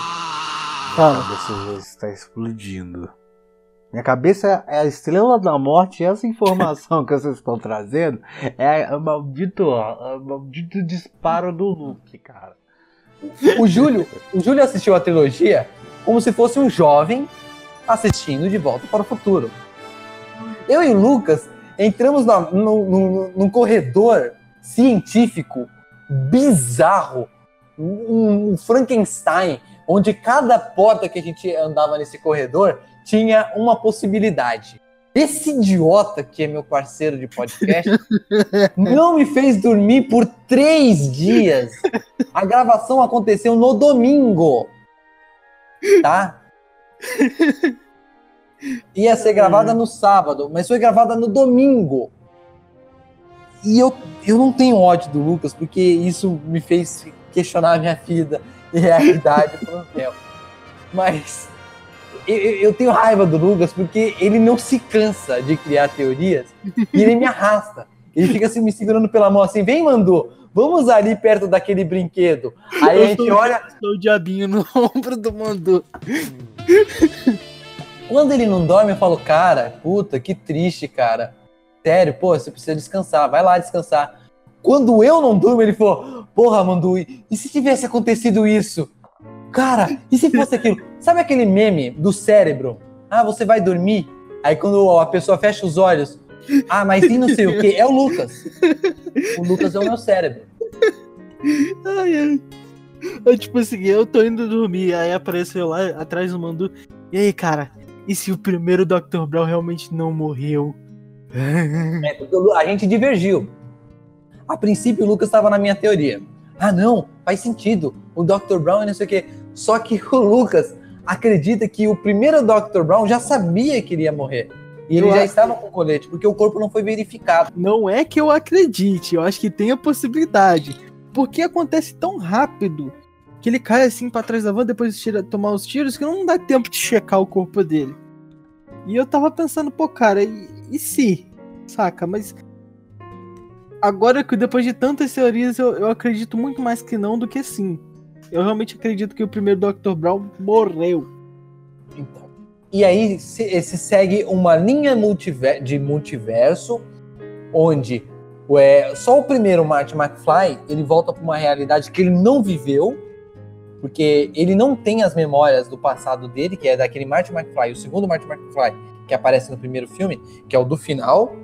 Fala. A cabeça está explodindo. Minha cabeça é a estrela da morte e essa informação <laughs> que vocês estão trazendo é o maldito, maldito disparo do Luke, cara. O Júlio, o Júlio assistiu a trilogia como se fosse um jovem assistindo De Volta para o Futuro. Eu e o Lucas entramos na, no, no- num corredor científico bizarro, um, um Frankenstein, onde cada porta que a gente andava nesse corredor tinha uma possibilidade. Esse idiota que é meu parceiro de podcast <laughs> não me fez dormir por três dias. A gravação aconteceu no domingo. Tá? Ia ser gravada no sábado, mas foi gravada no domingo. E eu, eu não tenho ódio do Lucas, porque isso me fez questionar a minha vida e realidade por um tempo. Mas eu, eu- eu tenho raiva do Lucas porque ele não se cansa de criar teorias e ele me arrasta. Ele fica assim, me segurando pela mão assim, vem, Mandu, vamos ali perto daquele brinquedo. Aí a gente olha, Sou o diabinho no <laughs> ombro do Mandu. Quando ele não dorme, eu falo, cara, puta, que triste, cara. Sério, pô, você precisa descansar, vai lá descansar. Quando eu não durmo, ele falou, porra, Mandu, e se tivesse acontecido isso? Cara, e se fosse aquilo? Sabe aquele meme do cérebro? Ah, você vai dormir? Aí quando a pessoa fecha os olhos, ah, mas e não sei o quê? É o Lucas. O Lucas é o meu cérebro. Ai, ai. Eu, tipo assim, eu tô indo dormir, aí apareceu lá atrás do Mandu. E aí, cara, e se o primeiro Dr. Brown realmente não morreu? É, a gente divergiu. A princípio, o Lucas estava na minha teoria. Ah, não, faz sentido. O Dr. Brown e não sei o quê. Só que o Lucas acredita que o primeiro Dr. Brown já sabia que ele ia morrer. E ele Eu já estava com colete, porque o corpo não foi verificado. Não é que eu acredite, eu acho que tem a possibilidade. Porque acontece tão rápido que ele cai assim pra trás da van, depois tira, tomar os tiros, que não dá tempo de checar o corpo dele. E eu tava pensando, pô, cara, e, e se? Saca? Mas. Agora que depois de tantas teorias, eu, eu acredito muito mais que não do que sim. Eu realmente acredito que o primeiro Dr. Brown morreu. Então. E aí se, se segue uma linha multiver- de multiverso, onde é, só o primeiro Marty McFly ele volta para uma realidade que ele não viveu, porque ele não tem as memórias do passado dele, que é daquele Marty McFly, o segundo Marty McFly que aparece no primeiro filme, que é o do final.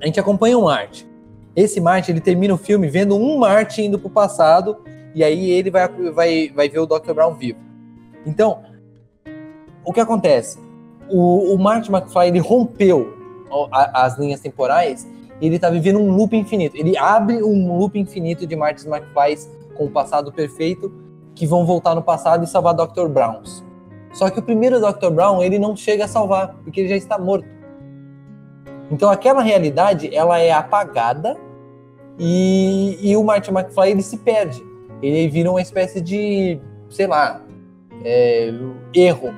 A gente acompanha o Marty. Esse Marty ele termina o filme vendo um Marty indo pro passado e aí ele vai, vai, vai ver o Dr. Brown vivo. Então, o que acontece? O, o Marty McFly ele rompeu a- as linhas temporais e ele tá vivendo um loop infinito. Ele abre um loop infinito de Marty McFlys com o passado perfeito que vão voltar no passado e salvar Dr. Browns. Só que o primeiro Dr. Brown ele não chega a salvar porque ele já está morto. Então aquela realidade ela é apagada e, e o Marty McFly ele se perde. Ele vira uma espécie de, sei lá, é, erro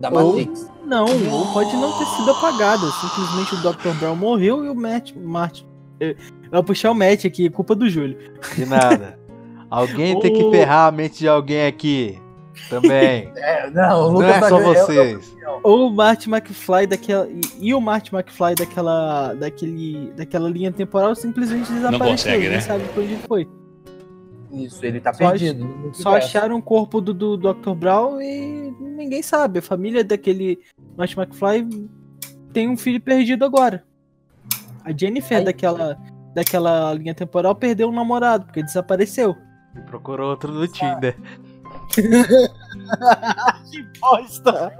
da Ou- Matrix. Não, ou pode não ter sido apagada. Simplesmente o Dr. Brown morreu e o Matt. Matt eu vou puxar o Matt aqui, culpa do Júlio. De nada. <laughs> Alguém tem que ferrar a mente de alguém aqui. Também. <laughs> É, não, o Não Lucas é tá- só é- é- vocês. Ou o Marty McFly daquela. E, e o Marty McFly daquela. Daquele, daquela linha temporal simplesmente desapareceu. consegue, Ninguém né? sabe pra onde foi. Isso, ele tá Só perdido. Só acharam o corpo do, do Dr. Brown e ninguém sabe. A família daquele Marty McFly tem um filho perdido agora. A Jennifer Aí- daquela, daquela linha temporal perdeu um namorado, porque desapareceu. Procurou outro no Tinder. <laughs> Que bosta!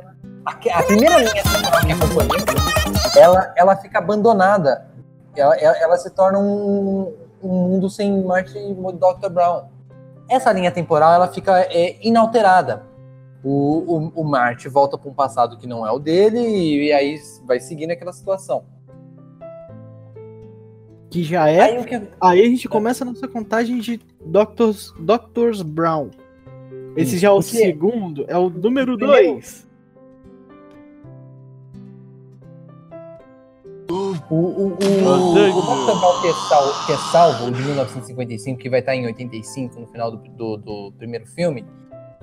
A, a primeira linha temporal que acompanha, ela, ela fica abandonada. Ela, ela, ela se torna um, um mundo sem Marty e Dr. Brown. Essa linha temporal ela fica é, inalterada. O, o, o Marty volta para um passado que não é o dele e, aí vai seguindo aquela situação. Que já é. Aí que Aí a gente começa a nossa contagem de Doctors, Doctors Brown. Esse já é o porque- segundo, é o número Primeiro- 2. O, o, o, o Dr. Brown que é, sal- que é salvo, o de 1955, que vai estar em 85, no final do, do, do primeiro filme,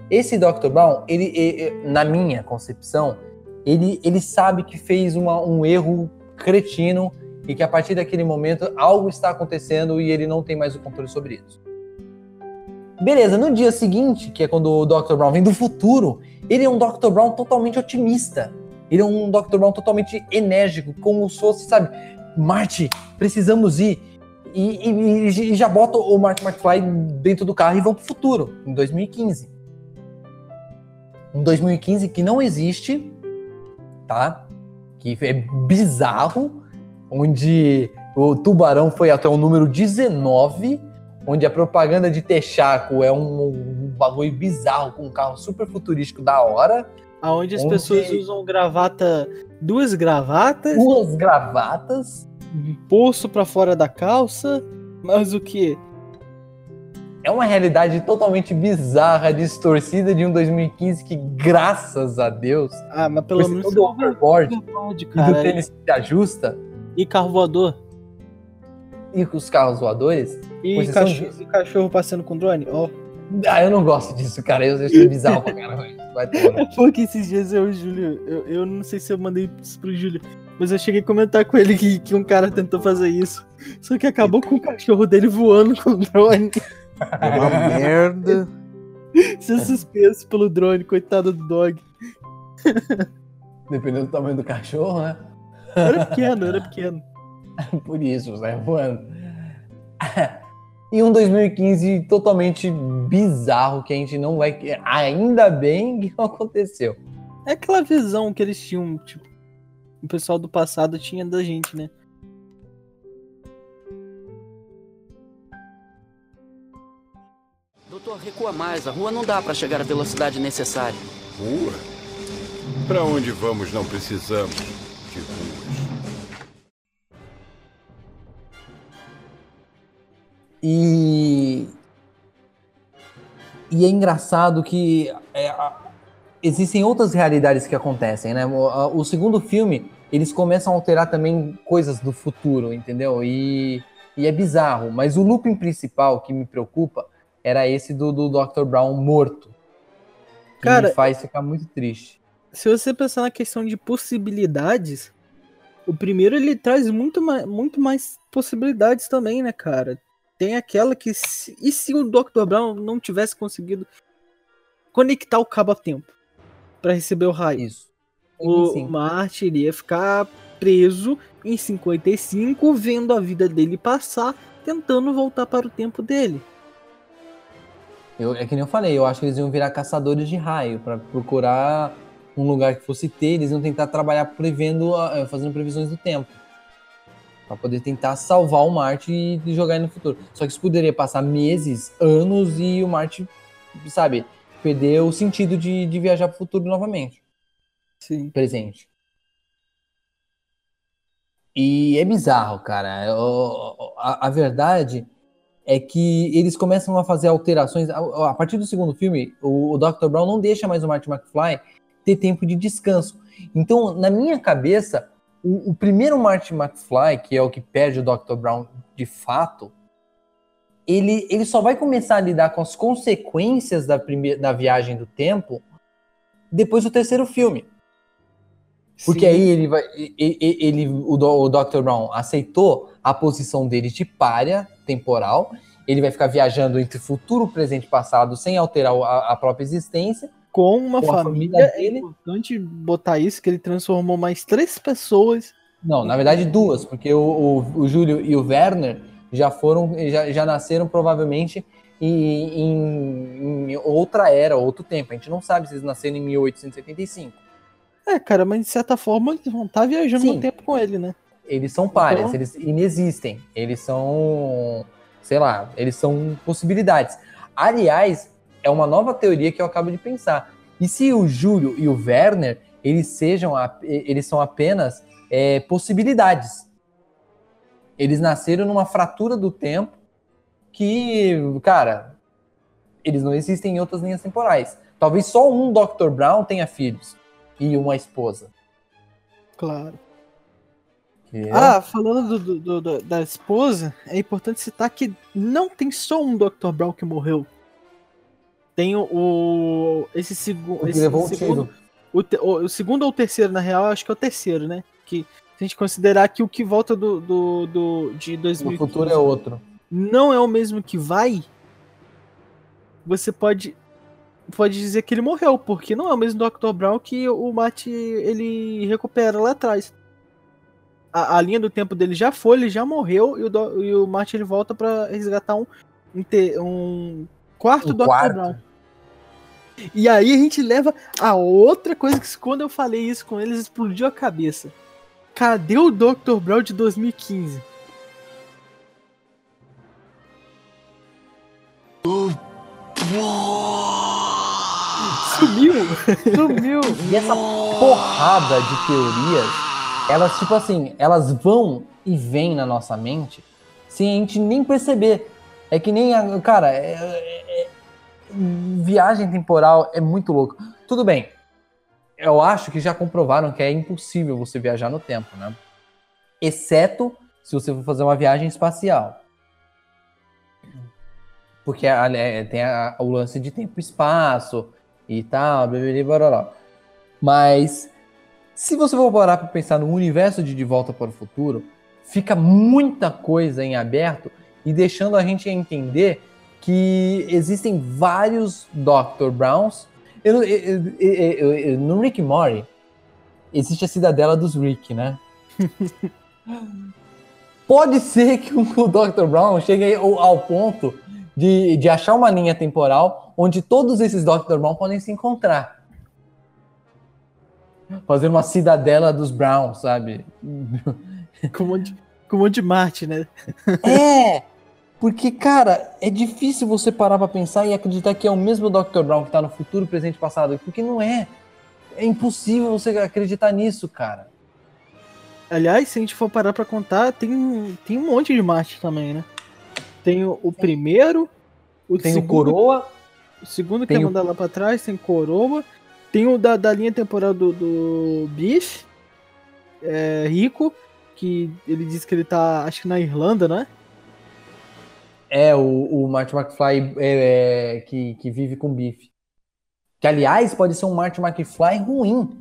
esse Dr. Brown, ele, e- e- na minha concepção, ele, ele sabe que fez uma- um erro cretino e que a partir daquele momento algo está acontecendo e ele não tem mais o controle sobre isso. Beleza, no dia seguinte, que é quando o Dr. Brown vem do futuro, ele é um Dr. Brown totalmente otimista. Ele é um Dr. Brown totalmente enérgico, como se fosse, sabe, Marty, precisamos ir. E, e- e já bota o Marty McFly dentro do carro e vão pro futuro, em 2015. um 2015 que não existe, tá? Que é bizarro, onde o Tubarão foi até o número 19, onde a propaganda de Texaco é um, um bagulho bizarro com um carro super futurístico da hora, Aonde as Onde- pessoas usam gravata, duas gravatas, duas gravatas, um pulso pra fora da calça, mas o que? é uma realidade totalmente bizarra, distorcida de um 2015 que, graças a Deus, Ah, mas pelo menos todo o overboard pode, e do cara. tênis que se ajusta E carro voador? E com os carros voadores. E, cachorro, cachorro passando com drone? Ó. Ah, eu não gosto disso, cara. Eu acho bizarro pra caramba. <laughs> Porque esses dias eu o Júlio, eu, eu não sei se eu mandei isso pro Júlio, mas eu cheguei a comentar com ele que, que um cara tentou fazer isso. Só que acabou com o cachorro dele voando com o drone. É uma merda. <laughs> Ser suspenso pelo drone, coitado do dog. Dependendo do tamanho do cachorro, né? Era pequeno, era pequeno. <laughs> Por isso, sai voando. <laughs> E um 2015 totalmente bizarro que a gente não vai. Ainda bem que não aconteceu. É aquela visão que eles tinham, tipo, o pessoal do passado tinha da gente, né? Doutor, recua mais. A rua não dá pra chegar à velocidade necessária. Rua? Pra onde vamos não precisamos de E. E é engraçado que é, existem outras realidades que acontecem, né? O, o segundo filme, eles começam a alterar também coisas do futuro, entendeu? E, e é bizarro. Mas o looping principal que me preocupa era esse do, do Dr. Brown morto. Que Cara, me faz ficar muito triste. Se você pensar na questão de possibilidades, o primeiro ele traz muito mais, muito mais possibilidades também, né, cara? Tem aquela que. se- e se o Dr. Brown não tivesse conseguido conectar o cabo a tempo para receber o raio? Isso. O Sim. Marte iria ficar preso em 55, vendo a vida dele passar, tentando voltar para o tempo dele. Eu, é que nem eu falei, eu acho que eles iam virar caçadores de raio para procurar um lugar que fosse ter, eles iam tentar trabalhar prevendo, eh, fazendo previsões do tempo. Pra poder tentar salvar o Marte e, jogar ele no futuro. Só que isso poderia passar meses, anos e o Marte, sabe, perder o sentido de, de viajar pro futuro novamente Sim. presente. E é bizarro, cara. O- A, a verdade é que eles começam a fazer alterações. A, a partir do segundo filme, o, o Dr. Brown não deixa mais o Marty McFly ter tempo de descanso. Então, na minha cabeça, o, o primeiro Marty McFly, que é o que perde o Dr. Brown de fato, ele, ele só vai começar a lidar com as consequências da, primeira, da viagem do tempo depois do terceiro filme. Porque Sim. aí ele vai. e- e- Ele, o, o Dr. Brown aceitou a posição dele de párea temporal. Ele vai ficar viajando entre futuro, presente e passado sem alterar a, a própria existência. Com uma com família, família é dele. importante botar isso, que ele transformou mais três pessoas. Não, na verdade, duas, porque o, o, o Júlio e o Werner já foram, já, já nasceram provavelmente em, em- outra era, outro tempo. A gente não sabe se eles nasceram em 1875. É, cara, mas de certa forma eles vão estar viajando Sim. no tempo com ele, né? Eles são páreas, Então- eles inexistem. Eles são, sei lá, eles são possibilidades. Aliás, é uma nova teoria que eu acabo de pensar. E se o Júlio e o Werner, eles sejam, eles são apenas é, possibilidades. Eles nasceram numa fratura do tempo que, cara, eles não existem em outras linhas temporais. Talvez só um Dr. Brown tenha filhos e uma esposa. Claro. Entendeu? Ah, falando do- do- do- da esposa, é importante citar que não tem só um Dr. Brown que morreu. Tem o. o- esse, segu, O esse levou o segundo. tiro. O, o- o segundo ou o terceiro, na real, acho que é o terceiro, né? Que se a gente considerar que o que volta do, do, do- de O 2015 futuro é outro. não é o mesmo que vai, você pode pode dizer que ele morreu, porque não é o mesmo Dr. Brown que o Matt ele recupera lá atrás. A, a linha do tempo dele já foi, ele já morreu e o, Do- e o Matt ele volta pra resgatar um um, um quarto Um Dr. quarto. Brown. E aí a gente leva a outra coisa que quando eu falei isso com eles explodiu a cabeça. Cadê o Dr. Brown de 2015? Sumiu! <laughs> Sumiu! E essa porrada de teorias, elas, tipo assim, elas vão e vêm na nossa mente sem a gente nem perceber. É que nem, a, cara, é- é- é- viagem temporal é muito louco. Tudo bem, eu acho que já comprovaram que é impossível você viajar no tempo, né? Exceto se você for fazer uma viagem espacial. Porque é, tem a- o lance de tempo e espaço e tal, blá, blá, blá, blá. Mas se você for parar para pensar no universo de De Volta para o Futuro, fica muita coisa em aberto e deixando a gente entender que existem vários Dr. Browns. Eu- eu- eu- no Rick Morty existe a cidadela dos Rick, né? <laughs> Pode ser que o Dr. Brown chegue ao, ao ponto de, de achar uma linha temporal onde todos esses Dr. Brown podem se encontrar. Fazer uma cidadela dos Browns, sabe? Com um monte com um monte de Marte, né? É! Porque, cara, é difícil você parar pra pensar e acreditar que é o mesmo Dr. Brown que tá no futuro, presente e passado. Porque não é. É impossível você acreditar nisso, cara. Aliás, se a gente for parar pra contar, tem, tem um monte de Marte também, né? Tem o, o primeiro, o Tem o segundo, Coroa, o segundo que é o- mandar lá pra trás, tem Coroa, tem o da, da linha temporal do, do Biff, é, Rico, que ele disse que ele tá, acho que na Irlanda, né? É o, o Marty McFly é, é, que, que vive com bife. Que, aliás, pode ser um Marty McFly ruim.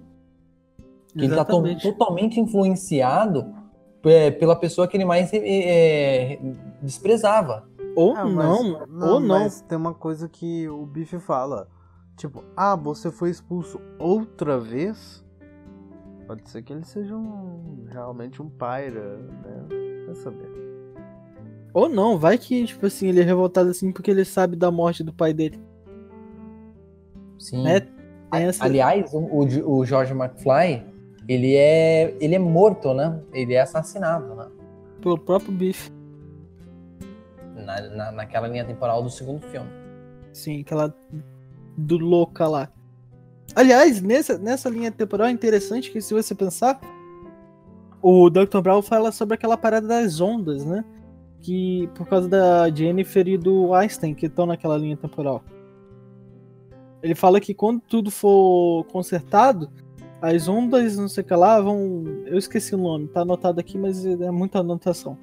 Que ele tá to- totalmente influenciado é, pela pessoa que ele mais é, é, desprezava. Ou Ah, mas- não, ou não. Mas tem uma coisa que o Biff fala. Tipo, ah, você foi expulso outra vez? Pode ser que ele seja um, realmente um pyra, né? Vai saber. Ou não, vai que, tipo assim, ele é revoltado assim porque ele sabe da morte do pai dele. Sim. Né? Essa- Aliás, o, o, o George McFly, ele é, ele é morto, né? Ele é assassinado, né? Pelo próprio Biff. Na, na, naquela linha temporal do segundo filme. Sim, aquela do louca lá. Aliás, nessa, nessa linha temporal é interessante que se você pensar, o Dr. Brown fala sobre aquela parada das ondas, né? Que por causa da Jennifer e do Einstein que estão naquela linha temporal. Ele fala que quando tudo for consertado, as ondas, não sei o que lá, vão. Eu esqueci o nome, tá anotado aqui, mas é muita anotação.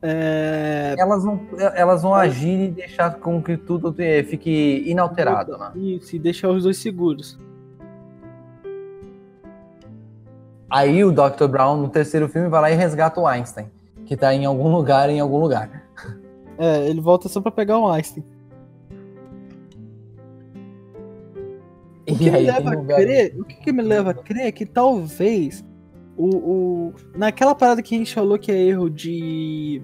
É, Elas vão, elas vão agir e deixar com que tudo fique inalterado, né? Isso, e deixar os dois seguros. Aí o Dr. Brown, no terceiro filme, vai lá e resgata o Einstein, que tá em algum lugar, em algum lugar. É, ele volta só pra pegar o Einstein. E O que, me leva a um velho- crer, o que, que me leva a crer é que talvez o, o- naquela parada que a gente falou que é erro de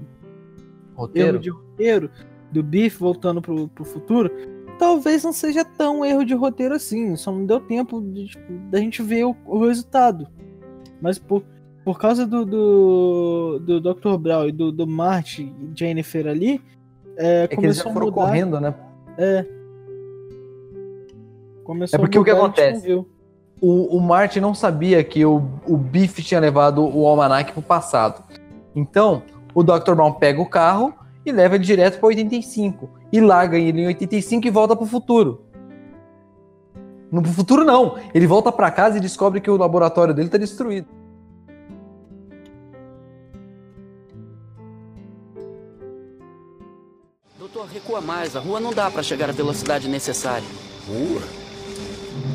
roteiro. erro de roteiro do Biff voltando pro, pro futuro, talvez não seja tão erro de roteiro assim, só não deu tempo de, tipo, da gente ver o, o resultado. Mas por, por causa do, do, do Dr. Brown e do, do Marty e Jennifer ali, é, É que eles já começou a foram mudar. correndo, né? Começou É porque a o que acontece? O, o Marty não sabia que o, o Biff tinha levado o almanac pro passado. Então, o Dr. Brown pega o carro e leva ele direto para 85. E larga ele em 85 e volta pro futuro. No pro futuro, não. Ele volta para casa e descobre que o laboratório dele tá destruído. Recua mais. A rua não dá pra chegar à velocidade necessária. Rua?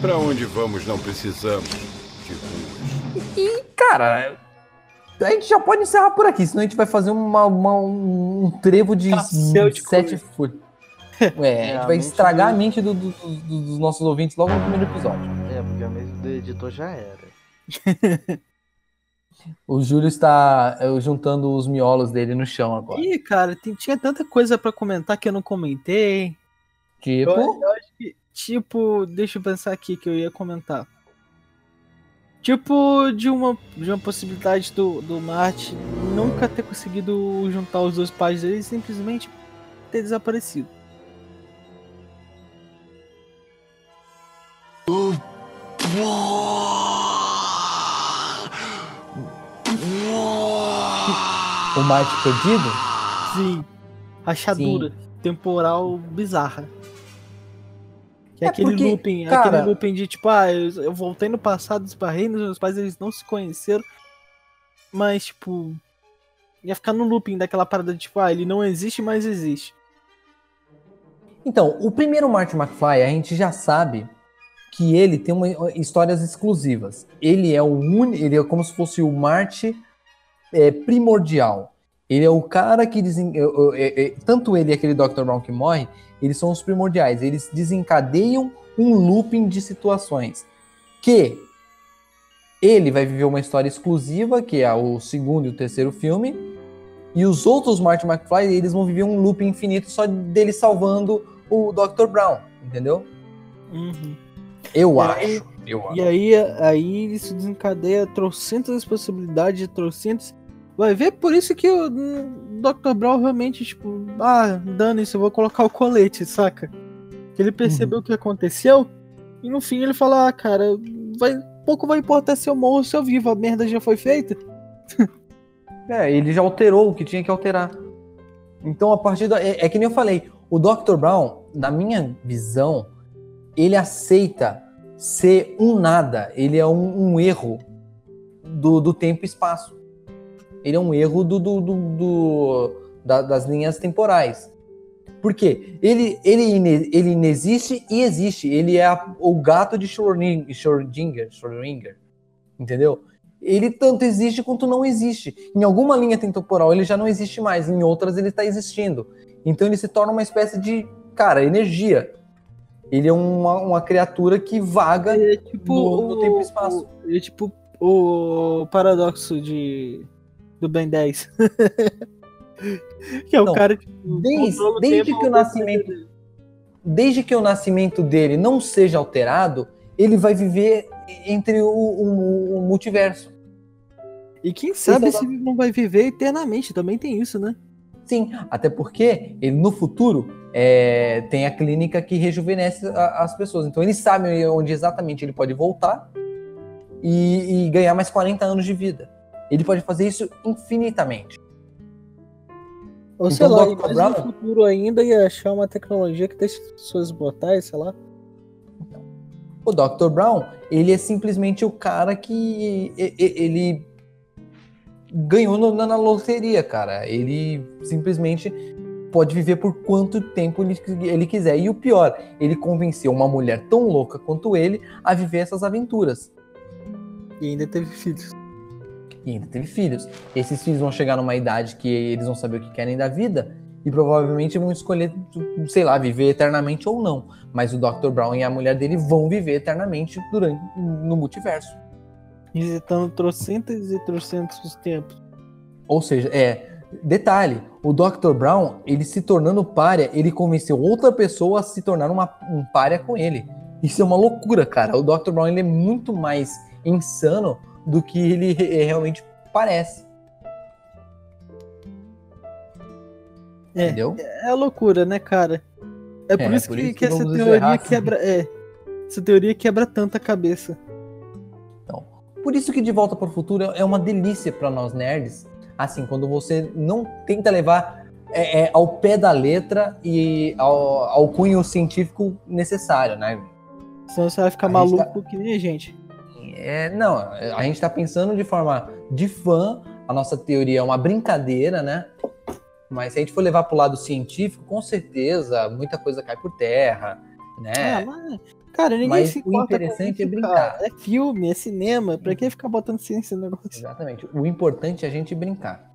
Pra onde vamos não precisamos de ruas. E, cara, a gente já pode encerrar por aqui, senão a gente vai fazer uma, uma- um, trevo de Cacel de sete folhas. É, a gente vai mente estragar do- a mente do- do- do- dos nossos ouvintes logo no primeiro episódio. É, porque a mesa do editor já era. <laughs> O Júlio está eh, juntando os miolos dele no chão agora. Ih, cara, tem- tinha tanta coisa pra comentar que eu não comentei. Tipo, Eu, eu acho que tipo, deixa eu pensar aqui que eu ia comentar. Tipo, de uma, de uma possibilidade do, do Marte nunca ter conseguido juntar os dois pais dele e simplesmente ter desaparecido. O Marte perdido? Sim. Rachadura temporal bizarra. Que é, É aquele porque, looping, cara- aquele looping de tipo, ah, eu, eu voltei no passado, esbarrei nos meus pais, eles não se conheceram. Mas, tipo, ia ficar no looping daquela parada de tipo, ah, ele não existe, mas existe. Então, o primeiro Marty McFly, a gente já sabe que ele tem uma, histórias exclusivas. Ele é o único, ele é como se fosse o Marty é, primordial. Ele é o cara que desen... é, é, tanto ele e aquele Dr. Brown que morre, eles são os primordiais. Eles desencadeiam um looping de situações que ele vai viver uma história exclusiva, que é o segundo e o terceiro filme, e os outros Marty McFly, eles vão viver um loop infinito só dele salvando o Dr. Brown, entendeu? Eu E aí- acho. Eu acho. E aí, aí isso desencadeia trocentas possibilidades, trocentas. Vai ver, por isso que o Dr. Brown realmente, tipo, ah, dane-se, eu vou colocar o colete, saca? Que ele percebeu o que aconteceu e no fim ele fala, ah, cara, vai, pouco vai importar se eu morro ou se eu vivo, a merda já foi feita. <laughs> É, ele já alterou o que tinha que alterar. Então, a partir da. É, é que nem eu falei, o Dr. Brown, na minha visão, ele aceita ser um nada. Ele é um, um erro do, do tempo e espaço. Ele é um erro do, do, do- do- da- das linhas temporais. Por quê? Ele, ele, ele inexiste e existe. Ele é a- o gato de Schrödinger, Schrödinger, Schrödinger. Entendeu? ele tanto existe quanto não existe. Em alguma linha temporal ele já não existe mais, em outras ele está existindo. Então ele se torna uma espécie de, cara, energia. Ele é uma, uma criatura que vaga é tipo no, no tempo e espaço. é tipo o paradoxo de do Ben 10. <laughs> que é o Não, cara tipo, Desde, desde que o nascimento, desde que o nascimento dele não seja alterado, ele vai viver entre o, o- o multiverso. E quem sabe se ele não vai viver eternamente, também tem isso, né? Sim, até porque ele no futuro é, tem a clínica que rejuvenesce a- as pessoas. Então eles sabem onde exatamente ele pode voltar e, e ganhar mais 40 anos de vida. Ele pode fazer isso infinitamente. Ou sei Então, lá, Dr. e mais Brown- no futuro ainda ia achar uma tecnologia que deixa as pessoas botar, sei lá. O Dr. Brown, ele é simplesmente o cara que e- e- ele ganhou na, loteria, cara. Ele simplesmente pode viver por quanto tempo ele, ele quiser. E o pior, ele convenceu uma mulher tão louca quanto ele a viver essas aventuras. E ainda teve filhos. E ainda teve filhos. Esses filhos vão chegar numa idade que eles vão saber o que querem da vida e provavelmente vão escolher, sei lá, viver eternamente ou não. Mas o Dr. Brown e a mulher dele vão viver eternamente durante no multiverso. Visitando trocentos e trocentos tempos. Ou seja, é. Detalhe, o Dr. Brown, ele se tornando párea, ele convenceu outra pessoa a se tornar uma, um párea com ele. Isso é uma loucura, cara. O Dr. Brown ele é muito mais insano do que ele re- realmente parece. É. Entendeu? É loucura, né, cara? É por É, isso por que, isso que que essa teoria aqui. quebra. É. Essa teoria quebra tanta cabeça. Por isso que De Volta para o Futuro é uma delícia para nós nerds. Assim, quando você não tenta levar é, é, ao pé da letra e ao, ao cunho científico necessário, né? Senão você vai ficar A gente tá- maluco que nem a gente. É, não, a gente está pensando de forma de fã, a nossa teoria é uma brincadeira, né? Mas se a gente for levar para o lado científico, com certeza muita coisa cai por terra, né? Ah, mas, cara, ninguém Mas se o interessante é brincar. É filme, é cinema. Pra que ficar botando ciência no negócio? Exatamente. O importante é a gente brincar.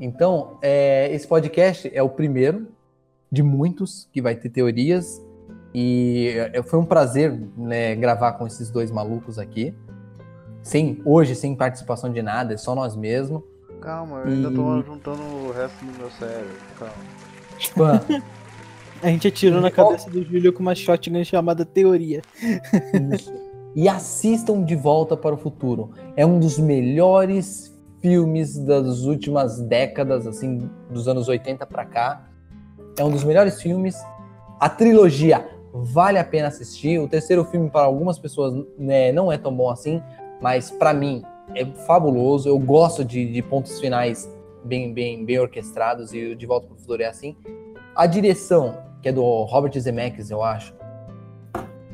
Então, é, esse podcast é o primeiro de muitos que vai ter teorias. E é, foi um prazer né, gravar com esses dois malucos aqui. Sem, hoje, sem participação de nada, é só nós mesmos. Calma, eu ainda tô E- juntando o resto do meu cérebro. Calma. <laughs> A gente atirou na cabeça do Júlio com uma shotgun chamada Teoria. e assistam De Volta para o Futuro. É um dos melhores filmes das últimas décadas, assim, dos anos 80 para cá. É um dos melhores filmes. A trilogia vale a pena assistir. O terceiro filme para algumas pessoas né, não é tão bom assim, mas para mim é fabuloso. Eu gosto de, de pontos finais bem, bem, bem orquestrados e o De Volta para o Futuro é assim. A direção, que é do Robert Zemeckis, eu acho,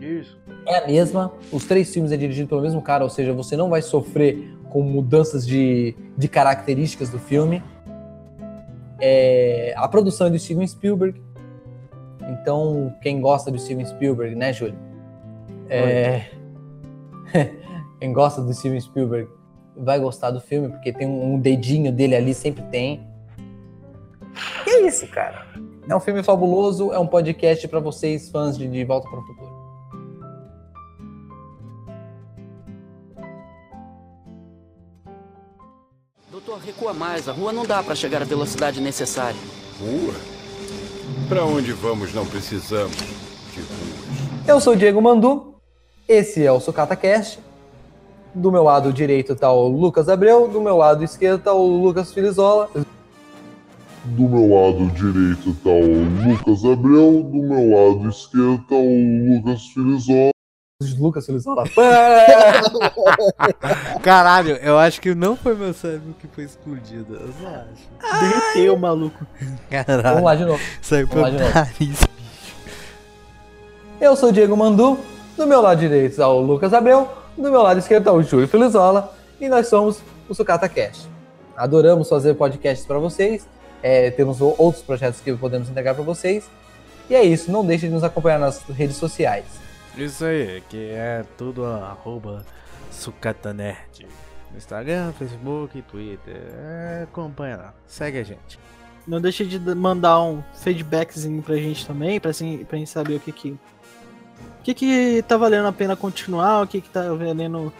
Isso. é a mesma. Os três filmes é dirigido pelo mesmo cara, ou seja, você não vai sofrer com mudanças de, de características do filme. É, a produção é do Steven Spielberg. Então, quem gosta do Steven Spielberg, né, Júlio? É, <laughs> quem gosta do Steven Spielberg vai gostar do filme, porque tem um, dedinho dele ali, sempre tem. Que é isso, cara? É um filme fabuloso, é um podcast pra vocês, fãs de De Volta para o Futuro. Doutor, recua mais. A rua não dá pra chegar à velocidade necessária. Rua? Pra onde vamos não precisamos de ruas. Eu sou o Diego Mandu, esse é o Sucata Cast. Do meu lado direito tá o Lucas Abreu, do meu lado esquerdo tá o Lucas Filizola. Do meu lado direito tá o Lucas Abreu, do meu lado esquerdo tá o Lucas Filizola. Lucas Filizola. <laughs> <laughs> Caralho, eu acho que não foi meu cérebro que foi explodido. Eu só acho. Derreteu, maluco. Vamos Caralho. lá de novo. Saiu Vamos de novo. nariz. Eu sou o Diego Mandu, do meu lado direito tá o Lucas Abreu, do meu lado esquerdo tá o Júlio Filizola e nós somos o Sucata Cast. Adoramos fazer podcasts para vocês, é, temos outros projetos que podemos entregar para vocês. E é isso, não deixe de nos acompanhar nas redes sociais. Isso aí, que é tudo arroba Sucata Nerd. No Instagram, Facebook, Twitter. É, acompanha lá. Segue a gente. Não deixa de mandar um feedbackzinho pra gente também, pra, assim, pra gente saber o que que. O que que tá valendo a pena continuar, o que que tá valendo.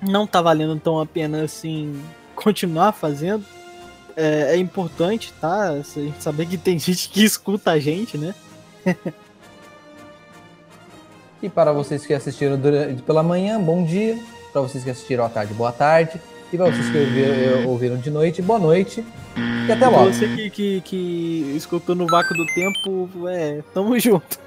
Não tá valendo tão a pena assim continuar fazendo. É, é importante, tá? Saber que tem <laughs> gente que escuta a gente, né? <laughs> E para vocês que assistiram durante, pela manhã, bom dia. Para vocês que assistiram à tarde, boa tarde. E para vocês que ouviram, ouviram de noite, boa noite. E até logo. Você que, que, que escutou no vácuo do tempo, é, tamo <laughs> junto.